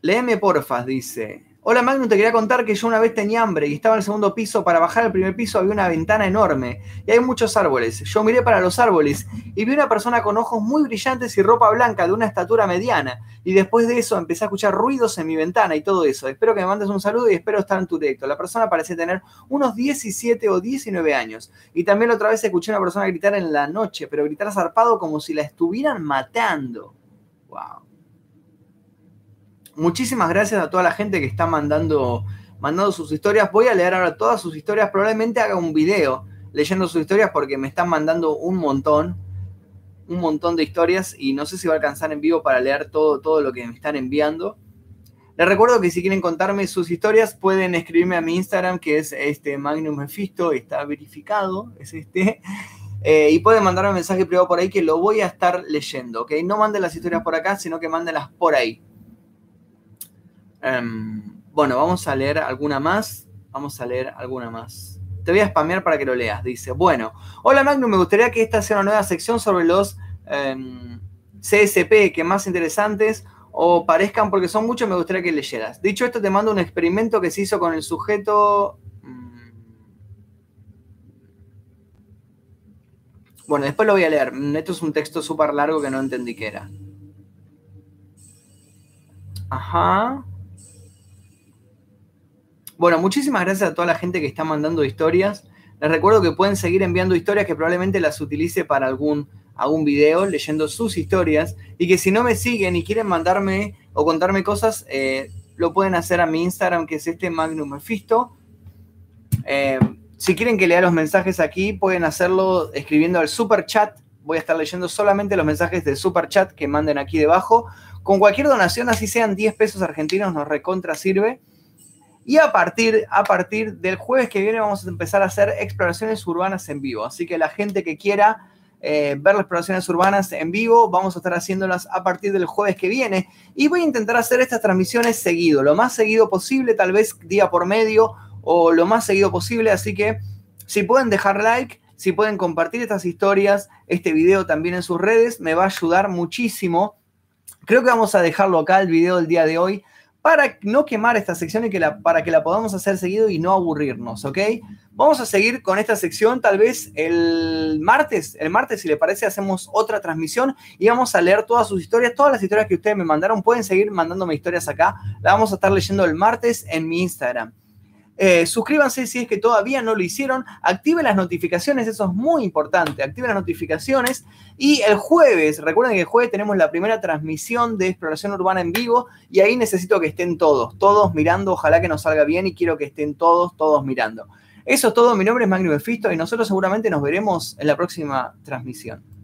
Léeme porfa, dice. Hola Magnum, te quería contar que yo una vez tenía hambre y estaba en el segundo piso. Para bajar al primer piso había una ventana enorme y hay muchos árboles. Yo miré para los árboles y vi una persona con ojos muy brillantes y ropa blanca de una estatura mediana. Y después de eso empecé a escuchar ruidos en mi ventana y todo eso. Espero que me mandes un saludo y espero estar en tu directo. La persona parece tener unos 17 o 19 años. Y también otra vez escuché a una persona gritar en la noche, pero gritar zarpado como si la estuvieran matando. Wow muchísimas gracias a toda la gente que está mandando, mandando sus historias. Voy a leer ahora todas sus historias. Probablemente haga un video leyendo sus historias porque me están mandando un montón, un montón de historias y no sé si va a alcanzar en vivo para leer todo, todo lo que me están enviando. Les recuerdo que si quieren contarme sus historias pueden escribirme a mi Instagram que es este Magnum Mephisto, está verificado, es este. Eh, y pueden mandarme un mensaje privado por ahí que lo voy a estar leyendo, ¿ok? No manden las historias por acá, sino que mándenlas por ahí. Em, bueno, vamos a leer alguna más. Vamos a leer alguna más. Te voy a spamear para que lo leas. Dice, bueno, hola Magnum, me gustaría que esta sea una nueva sección sobre los em, CSP que más interesantes o parezcan, porque son muchos, me gustaría que leyeras. Dicho esto, te mando un experimento que se hizo con el sujeto... Mm, bueno, después lo voy a leer. Esto es un texto súper largo que no entendí qué era. Ajá. Bueno, muchísimas gracias a toda la gente que está mandando historias. Les recuerdo que pueden seguir enviando historias que probablemente las utilice para algún, algún video, leyendo sus historias. Y que si no me siguen y quieren mandarme o contarme cosas, eh, lo pueden hacer a mi Instagram, que es este Magnum Mephisto. Eh, si quieren que lea los mensajes aquí, pueden hacerlo escribiendo al super chat. Voy a estar leyendo solamente los mensajes de super chat que manden aquí debajo. Con cualquier donación, así sean 10 pesos argentinos, nos recontra sirve. Y a partir, a partir del jueves que viene vamos a empezar a hacer exploraciones urbanas en vivo. Así que la gente que quiera eh, ver las exploraciones urbanas en vivo, vamos a estar haciéndolas a partir del jueves que viene. Y voy a intentar hacer estas transmisiones seguido, lo más seguido posible, tal vez día por medio o lo más seguido posible. Así que si pueden dejar like, si pueden compartir estas historias, este video también en sus redes, me va a ayudar muchísimo. Creo que vamos a dejarlo acá el video del día de hoy para no quemar esta sección y que para que la podamos hacer seguido y no aburrirnos, ¿ok? Vamos a seguir con esta sección tal vez el martes. El martes, si le parece, hacemos otra transmisión y vamos a leer todas sus historias. Todas las historias que ustedes me mandaron, pueden seguir mandándome historias acá. La vamos a estar leyendo el martes en mi Instagram. Eh, suscríbanse si es que todavía no lo hicieron. Activen las notificaciones, eso es muy importante. Activen las notificaciones. Y el jueves, recuerden que el jueves tenemos la primera transmisión de exploración urbana en vivo. Y ahí necesito que estén todos, todos mirando. Ojalá que nos salga bien y quiero que estén todos, todos mirando. Eso es todo. Mi nombre es Magno Befisto y nosotros seguramente nos veremos en la próxima transmisión.